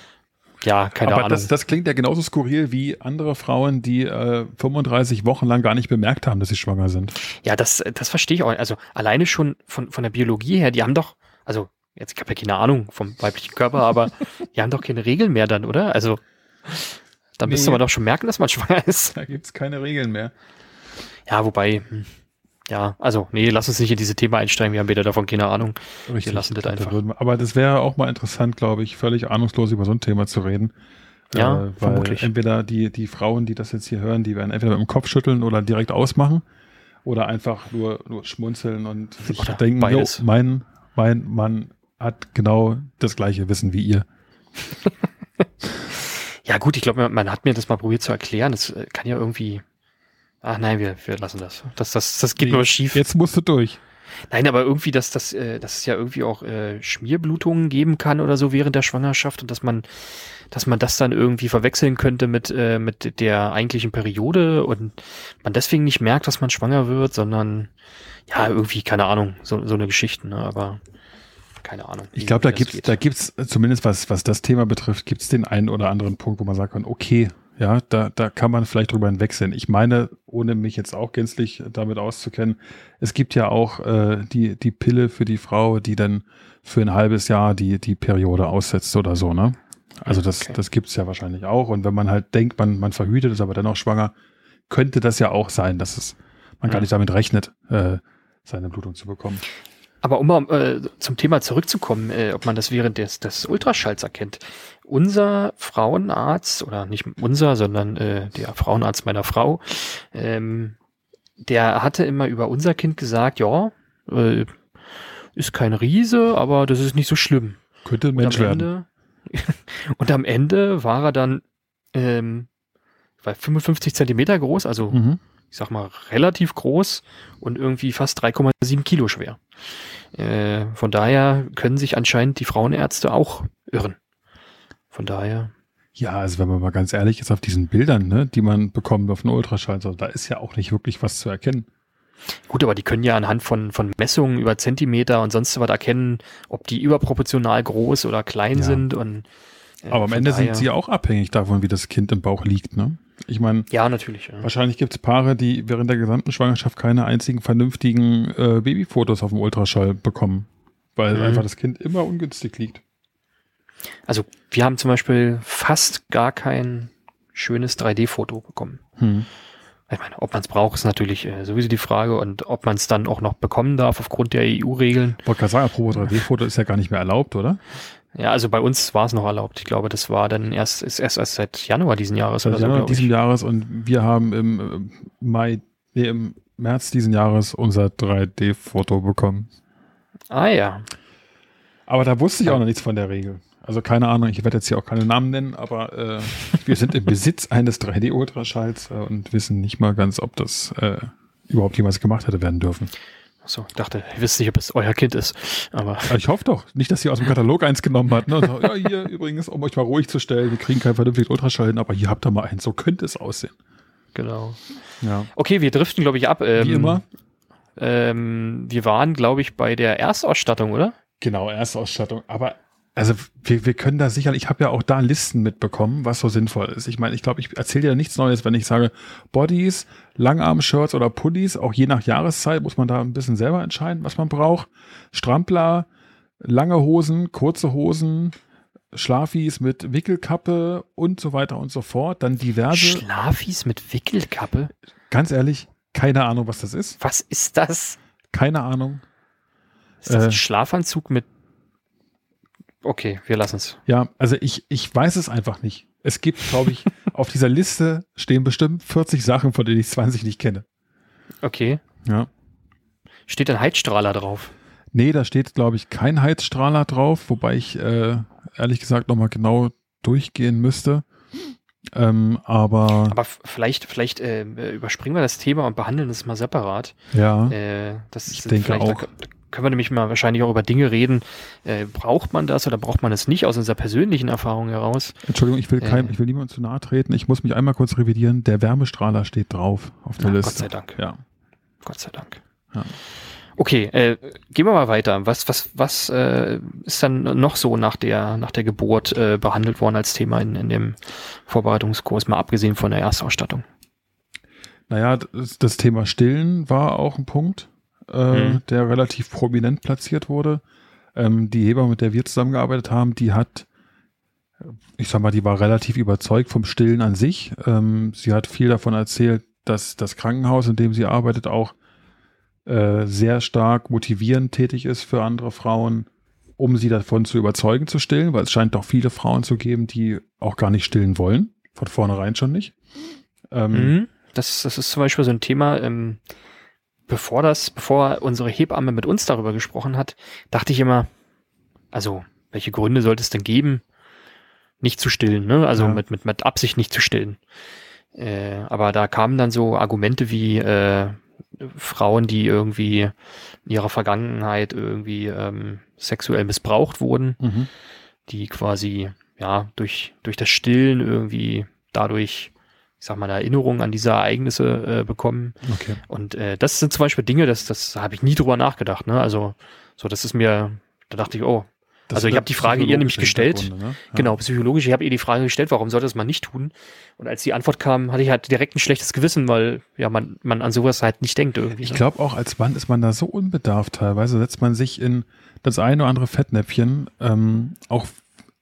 ja, keine Aber Ahnung. das, das klingt ja genauso skurril wie andere Frauen, die äh, 35 Wochen lang gar nicht bemerkt haben, dass sie schwanger sind. Ja, das, das verstehe ich auch. Also alleine schon von, von der Biologie her, die haben doch, also jetzt ich habe ja keine Ahnung vom weiblichen Körper, aber (laughs) die haben doch keine Regeln mehr dann, oder? Also da müsste Nee. man doch schon merken, dass man (laughs) schwanger ist. Da gibt's keine Regeln mehr. Ja, wobei, hm, ja, also nee, lass uns nicht in diese Thema einsteigen, wir haben weder davon keine Ahnung. Richtig. lassen das Da einfach. wir- Aber das wäre auch mal interessant, glaube ich, völlig ahnungslos über so ein Thema zu reden. Ja, äh, weil vermutlich. entweder die, die Frauen, die das jetzt hier hören, die werden entweder mit dem Kopf schütteln oder direkt ausmachen oder einfach nur, nur schmunzeln und (laughs) sich Oder denken, beides. jo, mein, mein Mann hat genau das gleiche Wissen wie ihr. (laughs) Ja gut, ich glaube, man, hat mir das mal probiert zu erklären. Das äh, kann ja irgendwie. Ach nein, wir, wir lassen das. Das, das, das geht Nee, nur schief. Jetzt musst du durch. Nein, aber irgendwie, dass, das, äh, dass es ja irgendwie auch äh, Schmierblutungen geben kann oder so während der Schwangerschaft und dass man, dass man das dann irgendwie verwechseln könnte mit, äh, mit der eigentlichen Periode und man deswegen nicht merkt, dass man schwanger wird, sondern ja, irgendwie, keine Ahnung, so, so eine Geschichte, ne? Aber keine Ahnung. Ich glaube, da das gibt's, geht. da gibt's zumindest was, was das Thema betrifft, gibt's den einen oder anderen Punkt, wo man sagen kann, okay, ja, da, da kann man vielleicht drüber hinwegsehen. Ich meine, ohne mich jetzt auch gänzlich damit auszukennen, es gibt ja auch äh, die, die Pille für die Frau, die dann für ein halbes Jahr die, die Periode aussetzt oder so, ne? Also das, Okay. das gibt's ja wahrscheinlich auch. Und wenn man halt denkt, man, man verhütet, ist aber dennoch schwanger, könnte das ja auch sein, dass es, man gar nicht damit rechnet, äh, seine Blutung zu bekommen. Aber um mal äh, zum Thema zurückzukommen, äh, ob man das während des, des Ultraschalls erkennt. Unser Frauenarzt, oder nicht unser, sondern äh, der Frauenarzt meiner Frau, ähm, der hatte immer über unser Kind gesagt, ja, äh, ist kein Riese, aber das ist nicht so schlimm. Könnte ein Und Mensch am werden. Ende, (laughs) und am Ende war er dann ähm, war 55 Zentimeter groß, also Mhm. ich sag mal, relativ groß und irgendwie fast 3,7 Kilo schwer. Äh, von daher können sich anscheinend die Frauenärzte auch irren. Von daher, Ja, also wenn man mal ganz ehrlich ist, auf diesen Bildern, ne, die man bekommt auf den Ultraschall, so, da ist ja auch nicht wirklich was zu erkennen. gut, aber die können ja anhand von, von Messungen über Zentimeter und sonst was erkennen, ob die überproportional groß oder klein Ja. sind und äh, Aber am Ende daher- sind sie ja auch abhängig davon, wie das Kind im Bauch liegt. Ne? Ich meine, Ja, natürlich. Ja. wahrscheinlich gibt es Paare, die während der gesamten Schwangerschaft keine einzigen vernünftigen äh, Babyfotos auf dem Ultraschall bekommen, weil Mhm. einfach das Kind immer ungünstig liegt. Also wir haben zum Beispiel fast gar kein schönes 3D-Foto bekommen. Hm. Ich meine, ob man es braucht, ist natürlich äh, sowieso die Frage und ob man es dann auch noch bekommen darf aufgrund der EU-Regeln. Wollte gerade sagen, apropos 3D-Foto ist ja gar nicht mehr erlaubt, oder? Ja, also bei uns war es noch erlaubt. Ich glaube, das war dann erst, ist erst, erst seit Januar diesen Jahres Seit oder so. Januar glaub diesen. Jahres und wir haben im äh, Mai, nee, im März diesen Jahres unser 3D-Foto bekommen. Ah ja. Aber da wusste ich auch noch nichts von der Regel. Also keine Ahnung, ich werde jetzt hier auch keine Namen nennen, aber äh, wir sind im Besitz eines 3D-Ultraschalls äh, und wissen nicht mal ganz, ob das äh, überhaupt jemals gemacht hätte werden dürfen. So, ich dachte, ihr wisst nicht, ob es euer Kind ist. Aber ich hoffe doch, nicht, dass sie aus dem Katalog eins genommen hat. Ne? So, ja, hier (laughs) übrigens, um euch mal ruhig zu stellen, wir kriegen keinen vernünftigen Ultraschall aber hier habt ihr mal eins. So könnte es aussehen. genau. Ja. Okay, wir driften, glaube ich, ab. Ähm, Wie immer. Ähm, wir waren, glaube ich, bei der Erstausstattung, oder? Genau, Erstausstattung. Aber also wir, wir können da sicherlich, ich habe ja auch da Listen mitbekommen, was so sinnvoll ist. Ich meine, ich glaube, ich erzähle dir nichts Neues, wenn ich sage, Bodies, Langarm-Shirts oder Pullis, auch je nach Jahreszeit muss man da ein bisschen selber entscheiden, was man braucht. Strampler, lange Hosen, kurze Hosen, Schlafis mit Wickelkappe und so weiter und so fort. Dann diverse, Schlafis mit Wickelkappe? ganz ehrlich, keine Ahnung, was das ist. Was ist das? Keine Ahnung. Ist das Äh. ein Schlafanzug mit. Okay, wir lassen es. Ja, also ich, ich weiß es einfach nicht. Es gibt, glaube ich, (laughs) auf dieser Liste stehen bestimmt 40 Sachen, von denen ich 20 nicht kenne. Okay. Ja. Steht ein Heizstrahler drauf. Nee, da steht, glaube ich, kein Heizstrahler drauf, wobei ich äh, ehrlich gesagt nochmal genau durchgehen müsste. Ähm, aber, Aber vielleicht, vielleicht äh, überspringen wir das Thema und behandeln es mal separat. ja, Äh, das Ich ist denke vielleicht, auch. Da, können wir nämlich mal wahrscheinlich auch über Dinge reden. Äh, braucht man das oder braucht man es nicht aus unserer persönlichen Erfahrung heraus? Entschuldigung, ich will kein, äh, ich will niemand zu nahe treten. Ich muss mich einmal kurz revidieren. Der Wärmestrahler steht drauf auf der ja, Liste. Gott sei Dank. Ja. Gott sei Dank. Ja. Okay, äh, gehen wir mal weiter. Was, was, was äh, ist dann noch so nach der, nach der Geburt äh, behandelt worden als Thema in, in dem Vorbereitungskurs, mal abgesehen von der Erstausstattung? Naja, das, das Thema Stillen war auch ein Punkt, äh, mhm. der relativ prominent platziert wurde. Ähm, die Hebamme, mit der wir zusammengearbeitet haben, die hat, ich sag mal, die war relativ überzeugt vom Stillen an sich. Ähm, sie hat viel davon erzählt, dass das Krankenhaus, in dem sie arbeitet, auch äh, sehr stark motivierend tätig ist für andere Frauen, um sie davon zu überzeugen zu stillen, weil es scheint doch viele Frauen zu geben, die auch gar nicht stillen wollen. Von vornherein schon nicht. Ähm, mhm. das, das ist zum Beispiel so ein Thema, ähm, bevor das, bevor unsere Hebamme mit uns darüber gesprochen hat, dachte ich immer, also, welche Gründe sollte es denn geben, nicht zu stillen, ne? Also ja. mit, mit, mit Absicht nicht zu stillen. Äh, aber da kamen dann so Argumente wie, äh, Frauen, die irgendwie in ihrer Vergangenheit irgendwie ähm, sexuell missbraucht wurden, mhm. die quasi ja durch durch das Stillen irgendwie dadurch ich sag mal, eine Erinnerung an diese Ereignisse äh, bekommen. Okay. Und äh, das sind zum Beispiel Dinge, das, das habe ich nie drüber nachgedacht. Ne? Also, so, das ist mir, da dachte ich, oh, das also ich habe die Frage ihr nämlich gestellt. Ne? Ja. Genau, psychologisch. Ich habe ihr die Frage gestellt, warum sollte das man nicht tun? Und als die Antwort kam, hatte ich halt direkt ein schlechtes Gewissen, weil ja man, man an sowas halt nicht denkt irgendwie. Ich ne? glaube auch als Mann ist man da so unbedarft teilweise, setzt man sich in das eine oder andere Fettnäpfchen. Ähm, auch,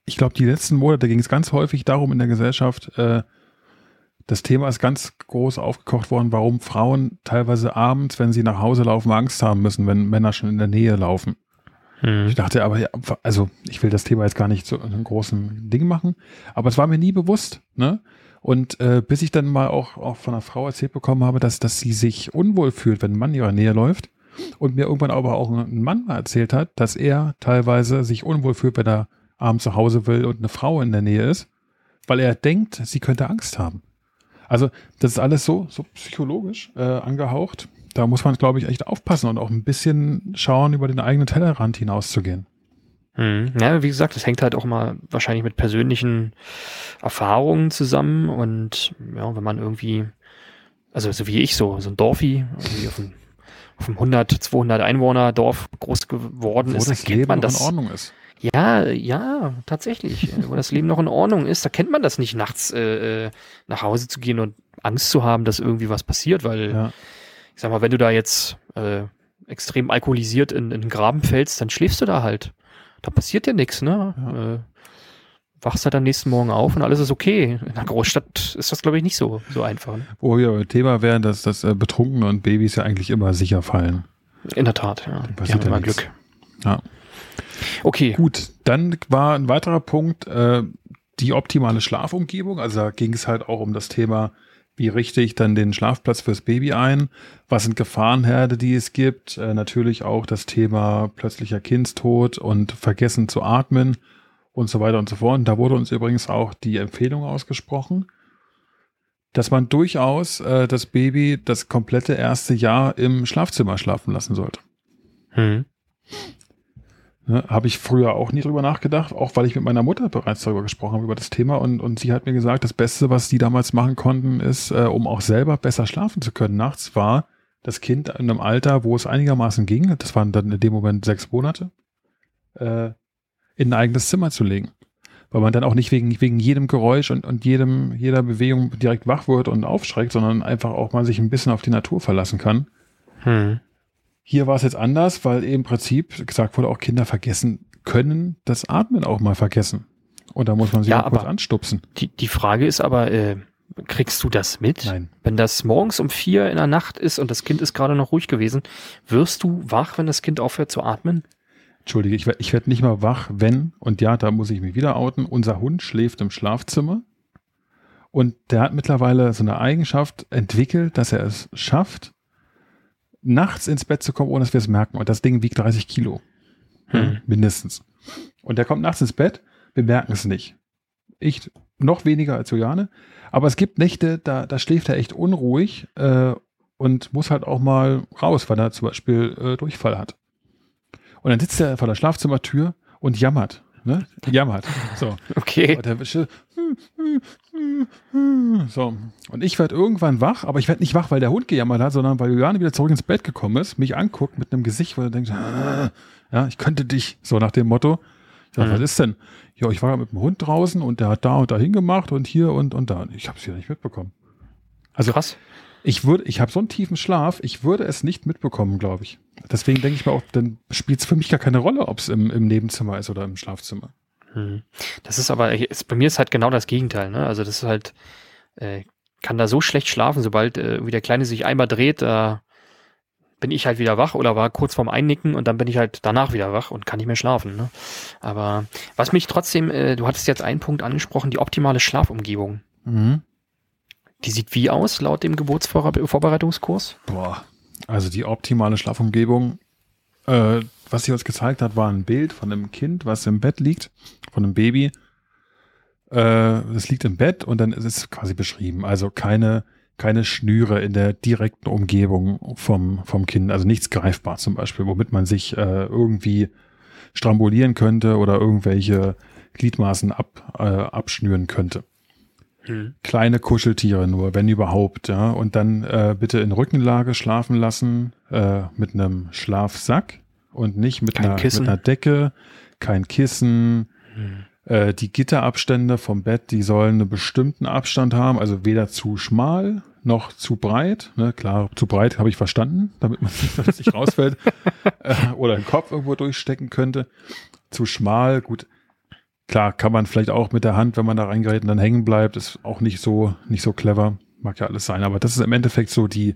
ich glaube, die letzten Monate ging es ganz häufig darum in der Gesellschaft, äh, das Thema ist ganz groß aufgekocht worden, warum Frauen teilweise abends, wenn sie nach Hause laufen, Angst haben müssen, wenn Männer schon in der Nähe laufen. Mhm. Ich dachte aber, also ich will das Thema jetzt gar nicht zu einem großen Ding machen, aber es war mir nie bewusst, ne? Und äh, bis ich dann mal auch, auch von einer Frau erzählt bekommen habe, dass, dass sie sich unwohl fühlt, wenn ein Mann in ihrer Nähe läuft. Und mir irgendwann aber auch ein Mann mal erzählt hat, dass er teilweise sich unwohl fühlt, wenn er abends zu Hause will und eine Frau in der Nähe ist, weil er denkt, sie könnte Angst haben. Also das ist alles so, so psychologisch äh, angehaucht da muss man, glaube ich, echt aufpassen und auch ein bisschen schauen, über den eigenen Tellerrand hinauszugehen. Hm. Ja, wie gesagt, das hängt halt auch mal wahrscheinlich mit persönlichen Erfahrungen zusammen und ja, wenn man irgendwie, also so wie ich, so, so ein Dorfi, irgendwie auf einem, auf einem 100, 200 Einwohner Dorf groß geworden Wo ist, das Leben man das in Ordnung ist. Ja, ja, tatsächlich. Wo das Leben noch in Ordnung ist, da kennt man das nicht, nachts äh, äh nach Hause zu gehen und Angst zu haben, dass irgendwie was passiert, weil ja ich sag mal, wenn du da jetzt äh, extrem alkoholisiert in, in den Graben fällst, dann schläfst du da halt. Da passiert dir nichts, ne? Ja. Äh, wachst halt am nächsten Morgen auf und alles ist okay. In einer Großstadt ist das, glaube ich, nicht so, so einfach. Ne? Wo wir beim Thema wären, dass, dass äh, Betrunkene und Babys ja eigentlich immer sicher fallen. In der Tat, ja. Die haben immer Glück. Ja. Okay. Gut, dann war ein weiterer Punkt äh, die optimale Schlafumgebung. Also da ging es halt auch um das Thema wie richte ich dann den Schlafplatz fürs Baby ein? Was sind Gefahrenherde, die es gibt? Äh, natürlich auch das Thema plötzlicher Kindstod und Vergessen zu atmen und so weiter und so fort. Und da wurde uns übrigens auch die Empfehlung ausgesprochen, dass man durchaus äh, das Baby das komplette erste Jahr im Schlafzimmer schlafen lassen sollte. Hm. Ne, habe ich früher auch nie drüber nachgedacht, auch weil ich mit meiner Mutter bereits darüber gesprochen habe, über das Thema. Und, und sie hat mir gesagt, das Beste, was die damals machen konnten, ist, äh, um auch selber besser schlafen zu können, nachts war das Kind in einem Alter, wo es einigermaßen ging, das waren dann in dem Moment sechs Monate, äh, in ein eigenes Zimmer zu legen. Weil man dann auch nicht wegen, wegen jedem Geräusch und, und jedem, jeder Bewegung direkt wach wird und aufschreckt, sondern einfach auch mal sich ein bisschen auf die Natur verlassen kann. Hm. Hier war es jetzt anders, weil im Prinzip gesagt wurde, auch Kinder vergessen können, das Atmen auch mal vergessen. Und da muss man sie ja, auch kurz anstupsen. Die, die Frage ist aber, äh, kriegst du das mit? Nein. Wenn das morgens um vier in der Nacht ist und das Kind ist gerade noch ruhig gewesen, wirst du wach, wenn das Kind aufhört zu atmen? Entschuldige, ich, ich werde nicht mal wach, wenn, und ja, da muss ich mich wieder outen, unser Hund schläft im Schlafzimmer und der hat mittlerweile so eine Eigenschaft entwickelt, dass er es schafft, nachts ins Bett zu kommen, ohne dass wir es merken. Und das Ding wiegt 30 Kilo. Hm. Mindestens. Und der kommt nachts ins Bett, wir merken es nicht. Ich noch weniger als Juliane. Aber es gibt Nächte, da, da schläft er echt unruhig äh, und muss halt auch mal raus, weil er zum Beispiel äh, Durchfall hat. Und dann sitzt er vor der Schlafzimmertür und jammert. Ne? Jammert. So. Okay. Und der Wische, so. Und ich werde irgendwann wach, aber ich werde nicht wach, weil der Hund gejammert hat, sondern weil Juliane wieder zurück ins Bett gekommen ist, mich anguckt mit einem Gesicht, wo er denkt, ah, ja, ich könnte dich, so nach dem Motto. Ich sag, Mhm. was ist denn? Ja, ich war mit dem Hund draußen und der hat da und da hingemacht und hier und, und da. Ich habe es wieder nicht mitbekommen. Also Krass. ich würde, ich habe so einen tiefen Schlaf, ich würde es nicht mitbekommen, glaube ich. Deswegen denke ich mir auch, dann spielt es für mich gar keine Rolle, ob es im, im Nebenzimmer ist oder im Schlafzimmer. Mhm. Das ist aber, ist, bei mir ist halt genau das Gegenteil, ne? Also das ist halt, äh, kann da so schlecht schlafen, sobald äh, irgendwie der Kleine sich einmal dreht, da bin ich halt wieder wach oder war kurz vorm Einnicken und dann bin ich halt danach wieder wach und kann nicht mehr schlafen. Ne? Aber was mich trotzdem, äh, du hattest jetzt einen Punkt angesprochen, die optimale Schlafumgebung. Mhm. Die sieht wie aus laut dem Geburtsvorbereitungskurs? Boah, also die optimale Schlafumgebung, äh, was sie uns gezeigt hat, war ein Bild von einem Kind, was im Bett liegt, von einem Baby. Äh, das liegt im Bett und dann ist es quasi beschrieben. Also keine, keine Schnüre in der direkten Umgebung vom, vom Kind, also nichts greifbar zum Beispiel, womit man sich äh, irgendwie strambulieren könnte oder irgendwelche Gliedmaßen ab, äh, abschnüren könnte Hm. kleine Kuscheltiere nur, wenn überhaupt, ja. Und dann äh, bitte in Rückenlage schlafen lassen, äh, mit einem Schlafsack und nicht mit einer, mit Kissen. einer Decke, kein Kissen. Hm. Äh, die Gitterabstände vom Bett, die sollen einen bestimmten Abstand haben, also weder zu schmal noch zu breit. Ne? Klar, zu breit habe ich verstanden, damit man (laughs) es nicht rausfällt (laughs) äh, oder den Kopf irgendwo durchstecken könnte. Zu schmal, gut. Klar, kann man vielleicht auch mit der Hand, wenn man da reingerät und dann hängen bleibt, ist auch nicht so, nicht so clever. Mag ja alles sein, aber das ist im Endeffekt so die,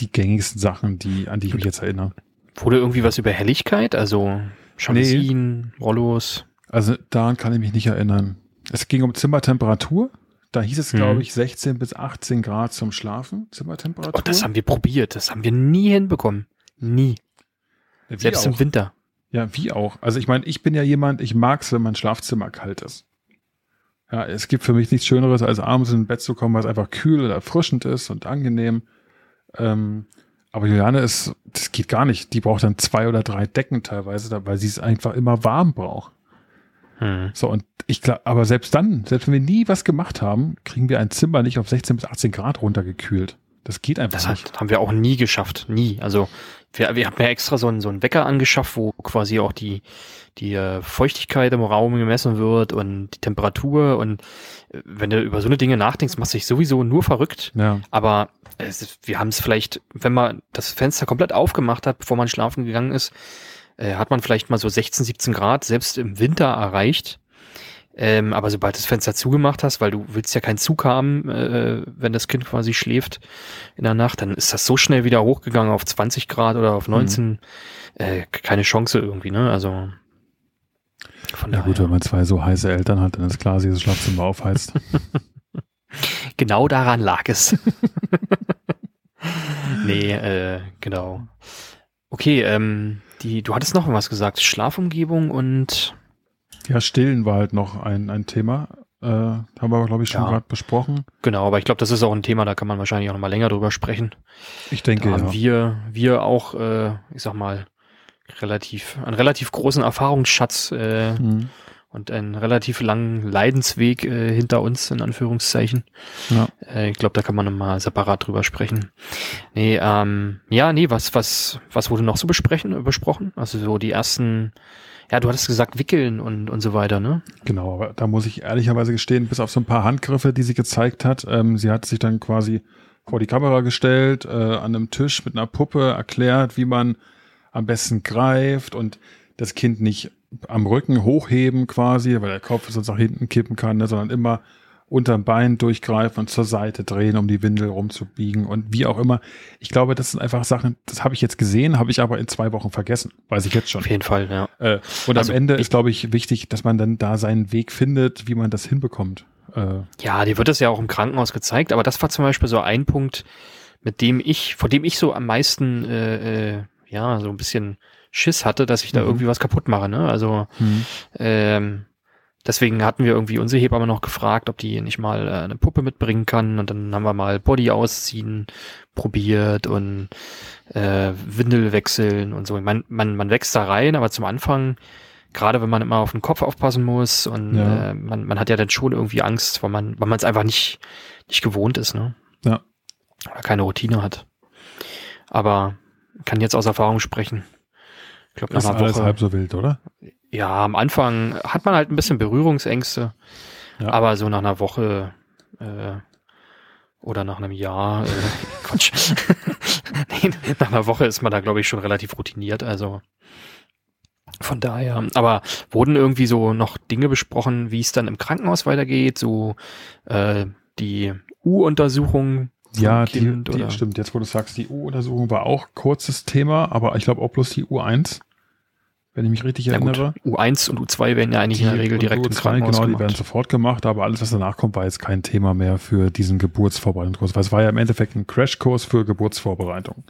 die gängigsten Sachen, die, an die ich mich jetzt erinnere. Wurde irgendwie was über Helligkeit? Also Jalousien, Rollos? Also daran kann ich mich nicht erinnern. Es ging um Zimmertemperatur. Da hieß es, Mhm. glaube ich, 16 bis 18 Grad zum Schlafen. Zimmertemperatur. Oh, das haben wir probiert. Das haben wir nie hinbekommen. Nie. Wie Selbst im auch. Winter. Ja, wie auch. Also ich meine, ich bin ja jemand, ich mag's, wenn mein Schlafzimmer kalt ist. Ja, es gibt für mich nichts Schöneres, als abends ins Bett zu kommen, es einfach kühl oder erfrischend ist und angenehm. Ähm, aber Juliane ist, das geht gar nicht. Die braucht dann zwei oder drei Decken teilweise, weil sie es einfach immer warm braucht. Hm. So, und ich glaube, aber selbst dann, selbst wenn wir nie was gemacht haben, kriegen wir ein Zimmer nicht auf 16 bis 18 Grad runtergekühlt. Das geht einfach Das nicht. hat, haben wir auch nie geschafft. Nie. Also wir, wir haben ja extra so einen, so einen Wecker angeschafft, wo quasi auch die, die äh, Feuchtigkeit im Raum gemessen wird und die Temperatur. Und äh, wenn du über so eine Dinge nachdenkst, machst du dich sowieso nur verrückt. Ja, Aber es ist, wir haben es vielleicht, wenn man das Fenster komplett aufgemacht hat, bevor man schlafen gegangen ist, äh, hat man vielleicht mal so 16, 17 Grad selbst im Winter erreicht. Ähm, aber sobald du das Fenster zugemacht hast, weil du willst ja keinen Zug haben, äh, wenn das Kind quasi schläft in der Nacht, dann ist das so schnell wieder hochgegangen auf 20 Grad oder auf 19. Äh, keine Chance irgendwie, ne? Also von ja gut, daher. wenn man zwei so heiße Eltern hat, dann ist klar, sie das Schlafzimmer aufheizt. (laughs) Genau daran lag es. (laughs) nee, äh, genau. Okay, ähm, die, du hattest noch was gesagt. Schlafumgebung und Ja, Stillen war halt noch ein, ein Thema. Äh, haben wir aber, glaube ich, schon Ja. gerade besprochen. genau, aber ich glaube, das ist auch ein Thema, da kann man wahrscheinlich auch noch mal länger drüber sprechen. Ich Da denke, haben ja. wir, wir auch, äh, ich sag mal, relativ, einen relativ großen Erfahrungsschatz äh, Mhm. und einen relativ langen Leidensweg äh, hinter uns, in Anführungszeichen. Ja. Äh, ich glaube, da kann man noch mal separat drüber sprechen. Nee, ähm, ja, nee, was, was, was wurde noch so besprechen, besprochen? Also so die ersten, ja, du hattest gesagt, wickeln und, und so weiter, ne? Genau, aber da muss ich ehrlicherweise gestehen, bis auf so ein paar Handgriffe, die sie gezeigt hat, ähm, sie hat sich dann quasi vor die Kamera gestellt, äh, an einem Tisch mit einer Puppe erklärt, wie man am besten greift und das Kind nicht am Rücken hochheben quasi, weil der Kopf sonst nach hinten kippen kann, ne, sondern immer unterm Bein durchgreifen und zur Seite drehen, um die Windel rumzubiegen und wie auch immer. Ich glaube, das sind einfach Sachen, das habe ich jetzt gesehen, habe ich aber in zwei Wochen vergessen, weiß ich jetzt schon. Auf jeden Fall, ja. Äh, und Also am Ende ist, glaube ich, wichtig, dass man dann da seinen Weg findet, wie man das hinbekommt. Äh, Ja, dir wird das ja auch im Krankenhaus gezeigt, aber das war zum Beispiel so ein Punkt, mit dem ich, vor dem ich so am meisten, äh, äh, ja, so ein bisschen Schiss hatte, dass ich da Mhm. irgendwie was kaputt mache, ne? Also, ähm, deswegen hatten wir irgendwie unsere Hebamme noch gefragt, ob die nicht mal äh, eine Puppe mitbringen kann. Und dann haben wir mal Body ausziehen probiert und äh, Windel wechseln und so. Man, man, man wächst da rein, aber zum Anfang, gerade wenn man immer auf den Kopf aufpassen muss und Ja. äh, man, man hat ja dann schon irgendwie Angst, weil man, weil man es einfach nicht, nicht gewohnt ist, ne? Ja. Oder keine Routine hat. Aber kann jetzt aus Erfahrung sprechen. Ich glaube, nach Ist einer alles Woche. halb so wild, oder? Ja, am Anfang hat man halt ein bisschen Berührungsängste, Ja. aber so nach einer Woche äh, oder nach einem Jahr, äh, (laughs) Quatsch, (laughs) nee, nach einer Woche ist man da, glaube ich, schon relativ routiniert. Also von daher, aber wurden irgendwie so noch Dinge besprochen, wie es dann im Krankenhaus weitergeht, so äh, die U-Untersuchung Ja, die, Kind die oder stimmt. Jetzt, wo du sagst, die U-Untersuchung war auch kurzes Thema, aber ich glaube auch bloß die U1, wenn ich mich richtig ja, gut, erinnere. U1 und U2 werden ja eigentlich in der Regel direkt im U2, Krankenhaus genau, die werden sofort gemacht, aber alles, was danach kommt, war jetzt kein Thema mehr für diesen Geburtsvorbereitungskurs, weil es war ja im Endeffekt ein Crashkurs für Geburtsvorbereitung.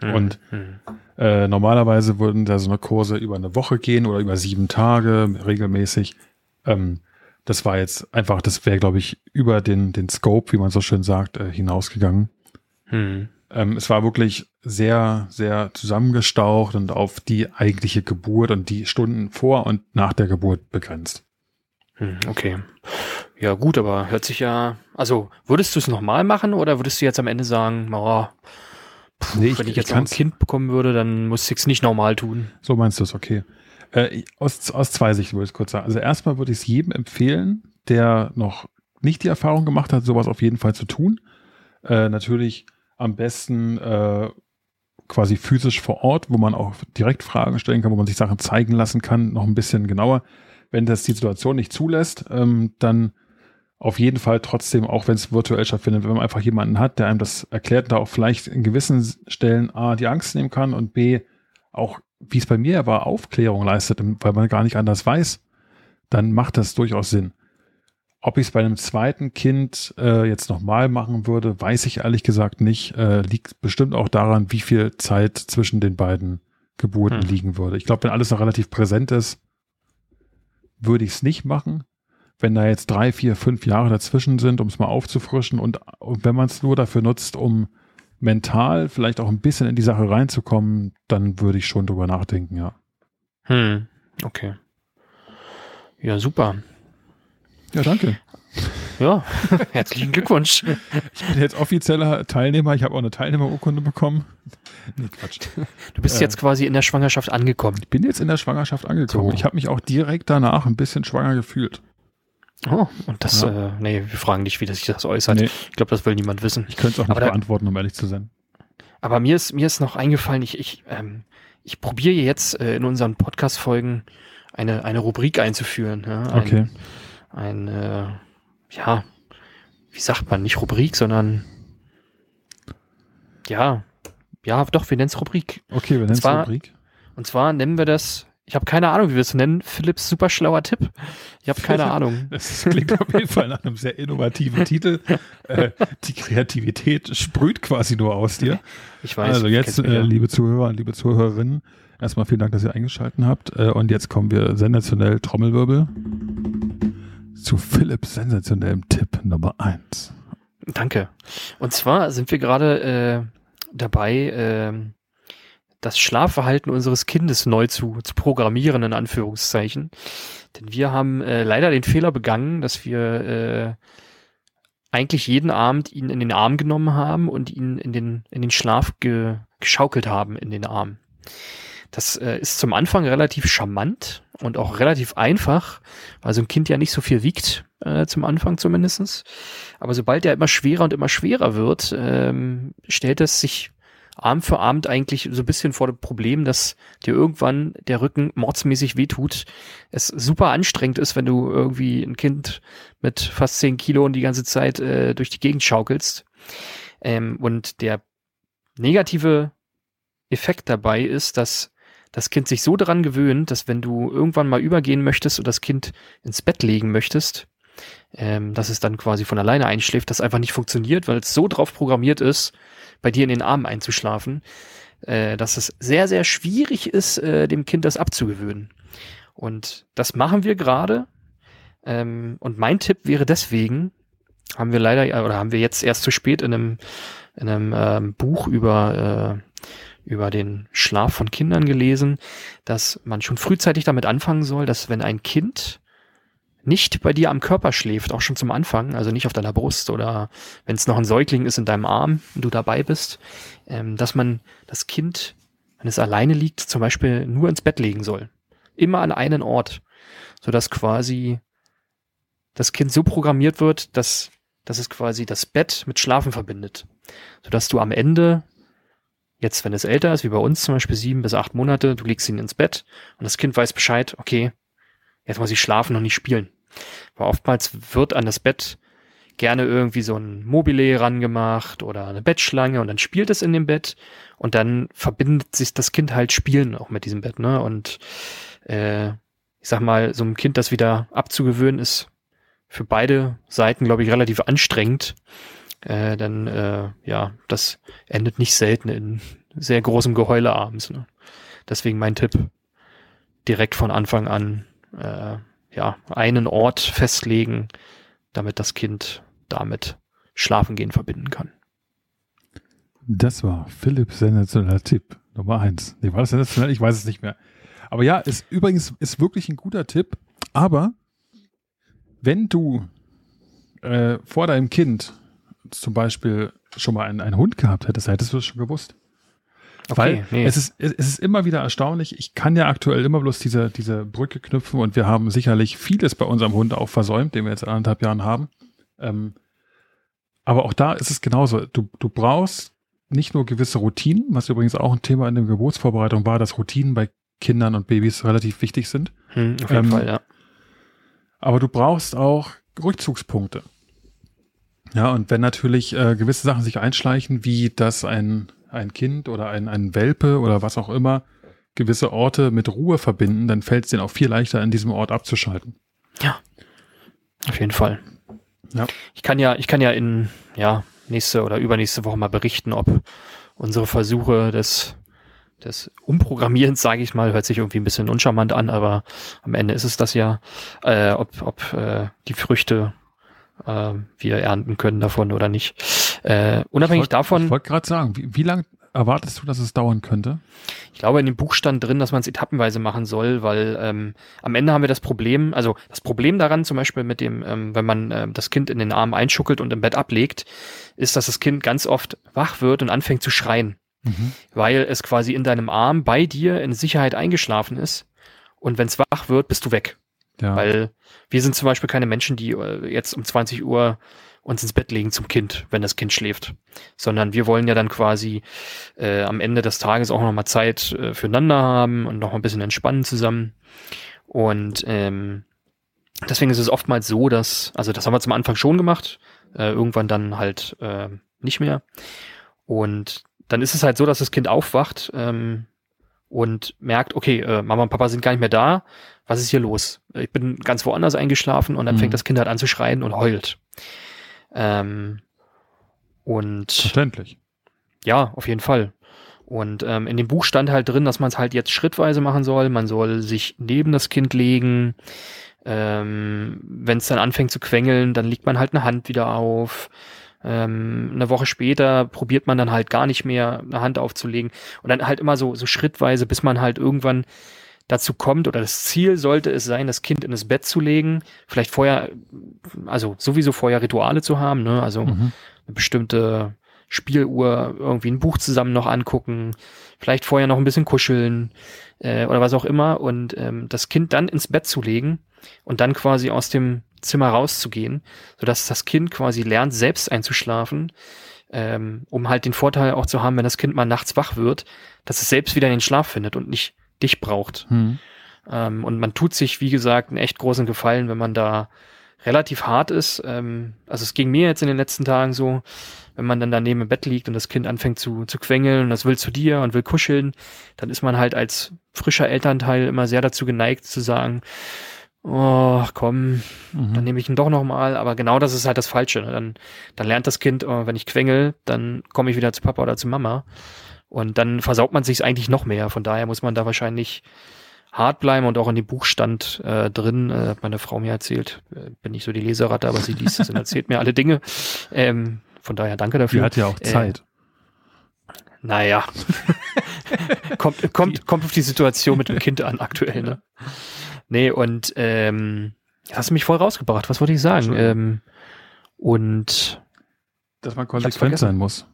Hm, und- hm. Äh, normalerweise würden da so eine Kurse über eine Woche gehen oder über sieben Tage regelmäßig. Ähm, das war jetzt einfach, das wäre, glaube ich, über den, den Scope, wie man so schön sagt, äh, hinausgegangen. Hm. Ähm, es war wirklich sehr, sehr zusammengestaucht und auf die eigentliche Geburt und die Stunden vor und nach der Geburt begrenzt. Hm, Okay. Ja, gut, aber hört sich ja. Also, würdest du es nochmal machen oder würdest du jetzt am Ende sagen, oh, pff, Nee, ich- wenn ich ich jetzt noch ein Kind bekommen würde, dann muss ich es nicht normal tun? So meinst du es, okay. Äh, aus, aus zwei Sichten würde ich es kurz sagen. Also erstmal würde ich es jedem empfehlen, der noch nicht die Erfahrung gemacht hat, sowas auf jeden Fall zu tun. Äh, natürlich am besten äh, quasi physisch vor Ort, wo man auch direkt Fragen stellen kann, wo man sich Sachen zeigen lassen kann, noch ein bisschen genauer. Wenn das die Situation nicht zulässt, ähm, dann auf jeden Fall trotzdem, auch wenn es virtuell stattfindet, wenn man einfach jemanden hat, der einem das erklärt, da auch vielleicht in gewissen Stellen A, die Angst nehmen kann und B, auch, wie es bei mir war, Aufklärung leistet, weil man gar nicht anders weiß, dann macht das durchaus Sinn. Ob ich es bei einem zweiten Kind äh, jetzt nochmal machen würde, weiß ich ehrlich gesagt nicht. Äh, liegt bestimmt auch daran, wie viel Zeit zwischen den beiden Geburten Hm. liegen würde. Ich glaube, wenn alles noch relativ präsent ist, würde ich es nicht machen. Wenn da jetzt drei, vier, fünf Jahre dazwischen sind, um es mal aufzufrischen und, und wenn man es nur dafür nutzt, um mental vielleicht auch ein bisschen in die Sache reinzukommen, dann würde ich schon drüber nachdenken, ja. Hm, okay. Ja, super. Ja, danke. Ja, (laughs) herzlichen Glückwunsch. Ich bin jetzt offizieller Teilnehmer. Ich habe auch eine Teilnehmerurkunde bekommen. Nee, Quatsch. Du bist Äh. jetzt quasi in der Schwangerschaft angekommen. Ich bin jetzt in der Schwangerschaft angekommen. So. Ich habe mich auch direkt danach ein bisschen schwanger gefühlt. Oh, und das, Ja. äh, nee, wir fragen nicht, wie das sich das äußert. Nee. Ich glaube, das will niemand wissen. Ich könnte es auch nicht Aber beantworten, um ehrlich zu sein. Aber mir ist, mir ist noch eingefallen, ich, ich, ähm, ich probiere jetzt äh, in unseren Podcast-Folgen eine, eine Rubrik einzuführen. Ja? Ein, Okay. Ein, äh, ja, wie sagt man, nicht Rubrik, sondern ja, ja, doch, wir nennen es Rubrik. Okay, wir nennen es Rubrik. Und zwar nennen wir das, ich habe keine Ahnung, wie wir es nennen, Philipps super schlauer Tipp. Ich habe keine (laughs) Ahnung. Das klingt auf jeden Fall nach einem sehr innovativen Titel. (laughs) Äh, die Kreativität sprüht quasi nur aus dir. Ich weiß. also jetzt, äh, liebe Zuhörer und liebe Zuhörerinnen, erstmal vielen Dank, dass ihr eingeschaltet habt. Äh, und jetzt kommen wir sensationell Trommelwirbel zu Philipps sensationellem Tipp Nummer eins. Danke. Und zwar sind wir gerade äh, dabei, ähm, das Schlafverhalten unseres Kindes neu zu, zu programmieren, in Anführungszeichen. Denn wir haben äh, leider den Fehler begangen, dass wir äh, eigentlich jeden Abend ihn in den Arm genommen haben und ihn in den, in den Schlaf ge, geschaukelt haben in den Arm. Das äh, ist zum Anfang relativ charmant und auch relativ einfach, weil so ein Kind ja nicht so viel wiegt, äh, zum Anfang zumindestens. Aber sobald er immer schwerer und immer schwerer wird, ähm, stellt es sich Arm für Abend eigentlich so ein bisschen vor dem Problem, dass dir irgendwann der Rücken mordsmäßig wehtut. Es super anstrengend ist, wenn du irgendwie ein Kind mit fast 10 Kilo und die ganze Zeit äh, durch die Gegend schaukelst. Ähm, und der negative Effekt dabei ist, dass das Kind sich so daran gewöhnt, dass wenn du irgendwann mal übergehen möchtest und das Kind ins Bett legen möchtest, ähm, dass es dann quasi von alleine einschläft, das einfach nicht funktioniert, weil es so drauf programmiert ist, bei dir in den Armen einzuschlafen, äh, dass es sehr, sehr schwierig ist, äh, dem Kind das abzugewöhnen. Und das machen wir gerade. Ähm, und mein Tipp wäre deswegen, haben wir leider, oder haben wir jetzt erst zu spät in einem, in einem ähm, Buch über, äh, über den Schlaf von Kindern gelesen, dass man schon frühzeitig damit anfangen soll, dass wenn ein Kind nicht bei dir am Körper schläft, auch schon zum Anfang, also nicht auf deiner Brust oder wenn es noch ein Säugling ist in deinem Arm und du dabei bist, ähm, dass man das Kind, wenn es alleine liegt, zum Beispiel nur ins Bett legen soll. Immer an einen Ort, sodass quasi das Kind so programmiert wird, dass, dass es quasi das Bett mit Schlafen verbindet. Sodass du am Ende, jetzt wenn es älter ist, wie bei uns zum Beispiel sieben bis acht Monate, du legst ihn ins Bett und das Kind weiß Bescheid, okay, jetzt muss ich schlafen und nicht spielen. Weil oftmals wird an das Bett gerne irgendwie so ein Mobile rangemacht oder eine Bettschlange und dann spielt es in dem Bett und dann verbindet sich das Kind halt Spielen auch mit diesem Bett, ne? Und äh, ich sag mal, so einem Kind das wieder abzugewöhnen, ist für beide Seiten, glaube ich, relativ anstrengend. Äh, denn äh, ja, das endet nicht selten in sehr großem Geheule abends. Ne? Deswegen mein Tipp, direkt von Anfang an äh, ja, einen Ort festlegen, damit das Kind damit Schlafen gehen verbinden kann. Das war Philips sensationeller Tipp Nummer eins. Nee, war das sensationell? Ich weiß es nicht mehr. Aber ja, ist übrigens ist wirklich ein guter Tipp. Aber wenn du äh, vor deinem Kind zum Beispiel schon mal einen, einen Hund gehabt hättest, hättest du es schon gewusst. Okay, Weil nee. es, ist, es ist immer wieder erstaunlich. Ich kann ja aktuell immer bloß diese, diese Brücke knüpfen und wir haben sicherlich vieles bei unserem Hund auch versäumt, den wir jetzt anderthalb Jahren haben. Ähm, aber auch da ist es genauso. Du, du brauchst nicht nur gewisse Routinen, was übrigens auch ein Thema in der Geburtsvorbereitung war, dass Routinen bei Kindern und Babys relativ wichtig sind. Hm, auf jeden ähm, Fall, ja. Aber du brauchst auch Rückzugspunkte. Ja, und wenn natürlich äh, gewisse Sachen sich einschleichen, wie dass ein, ein Kind oder ein, ein Welpe oder was auch immer gewisse Orte mit Ruhe verbinden, dann fällt es denen auch viel leichter, in diesem Ort abzuschalten. Ja, auf jeden Fall. Ja. Ich kann ja, ich kann ja in ja nächste oder übernächste Woche mal berichten, ob unsere Versuche des des Umprogrammierens, sage ich mal, hört sich irgendwie ein bisschen uncharmant an, aber am Ende ist es das ja, äh, ob, ob äh, die Früchte äh, wir ernten können davon oder nicht. Äh, unabhängig ich wollt, davon. Ich wollte gerade sagen, wie, wie lange erwartest du, dass es dauern könnte? Ich glaube, in dem Buch stand drin, dass man es etappenweise machen soll, weil ähm, am Ende haben wir das Problem, also das Problem daran zum Beispiel mit dem, ähm, wenn man äh, das Kind in den Arm einschuckelt und im Bett ablegt, ist, dass das Kind ganz oft wach wird und anfängt zu schreien mhm. weil es quasi in deinem Arm bei dir in Sicherheit eingeschlafen ist. Und wenn es wach wird, bist du weg. Ja. Weil wir sind zum Beispiel keine Menschen, die äh, jetzt um 20 Uhr uns ins Bett legen zum Kind, wenn das Kind schläft. Sondern wir wollen ja dann quasi äh, am Ende des Tages auch nochmal Zeit äh, füreinander haben und noch ein bisschen entspannen zusammen. Und ähm, deswegen ist es oftmals so, dass, also das haben wir zum Anfang schon gemacht, äh, irgendwann dann halt äh, nicht mehr. Und dann ist es halt so, dass das Kind aufwacht ähm, und merkt, okay, äh, Mama und Papa sind gar nicht mehr da. Was ist hier los? Ich bin ganz woanders eingeschlafen und dann mhm. fängt das Kind halt an zu schreien und heult. Ähm, und Verständlich. Ja, auf jeden Fall. Und ähm, in dem Buch stand halt drin, dass man es halt jetzt schrittweise machen soll. Man soll sich neben das Kind legen. Ähm, Wenn es dann anfängt zu quengeln, dann legt man halt eine Hand wieder auf. Ähm, eine Woche später probiert man dann halt gar nicht mehr eine Hand aufzulegen und dann halt immer so, so schrittweise, bis man halt irgendwann dazu kommt oder das Ziel sollte es sein, das Kind in das Bett zu legen, vielleicht vorher, also sowieso vorher Rituale zu haben, ne? also mhm. eine bestimmte Spieluhr, irgendwie ein Buch zusammen noch angucken, vielleicht vorher noch ein bisschen kuscheln äh, oder was auch immer und ähm, das Kind dann ins Bett zu legen und dann quasi aus dem Zimmer rauszugehen, sodass das Kind quasi lernt, selbst einzuschlafen, ähm, um halt den Vorteil auch zu haben, wenn das Kind mal nachts wach wird, dass es selbst wieder in den Schlaf findet und nicht dich braucht. Hm. Ähm, und man tut sich, wie gesagt, einen echt großen Gefallen, wenn man da relativ hart ist. Ähm, also es ging mir jetzt in den letzten Tagen so, wenn man dann daneben im Bett liegt und das Kind anfängt zu, zu quengeln und das will zu dir und will kuscheln, dann ist man halt als frischer Elternteil immer sehr dazu geneigt zu sagen, oh, komm, mhm. dann nehme ich ihn doch nochmal. Aber genau das ist halt das Falsche. Ne? Dann, dann lernt das Kind, oh, wenn ich quengel, dann komme ich wieder zu Papa oder zu Mama. Und dann versaut man sich eigentlich noch mehr. Von daher muss man da wahrscheinlich hart bleiben und auch in dem Buch stand äh, drin, äh, hat meine Frau mir erzählt, äh, bin nicht so die Leseratte, aber sie liest es und erzählt mir alle Dinge. Ähm, von daher danke dafür. Die hat ja auch Zeit. Äh, naja. (laughs) kommt, kommt, kommt auf die Situation mit dem Kind an, aktuell, ne? Nee, und ähm, hast du mich voll rausgebracht, was wollte ich sagen? Ähm, und dass man konsequent sein muss.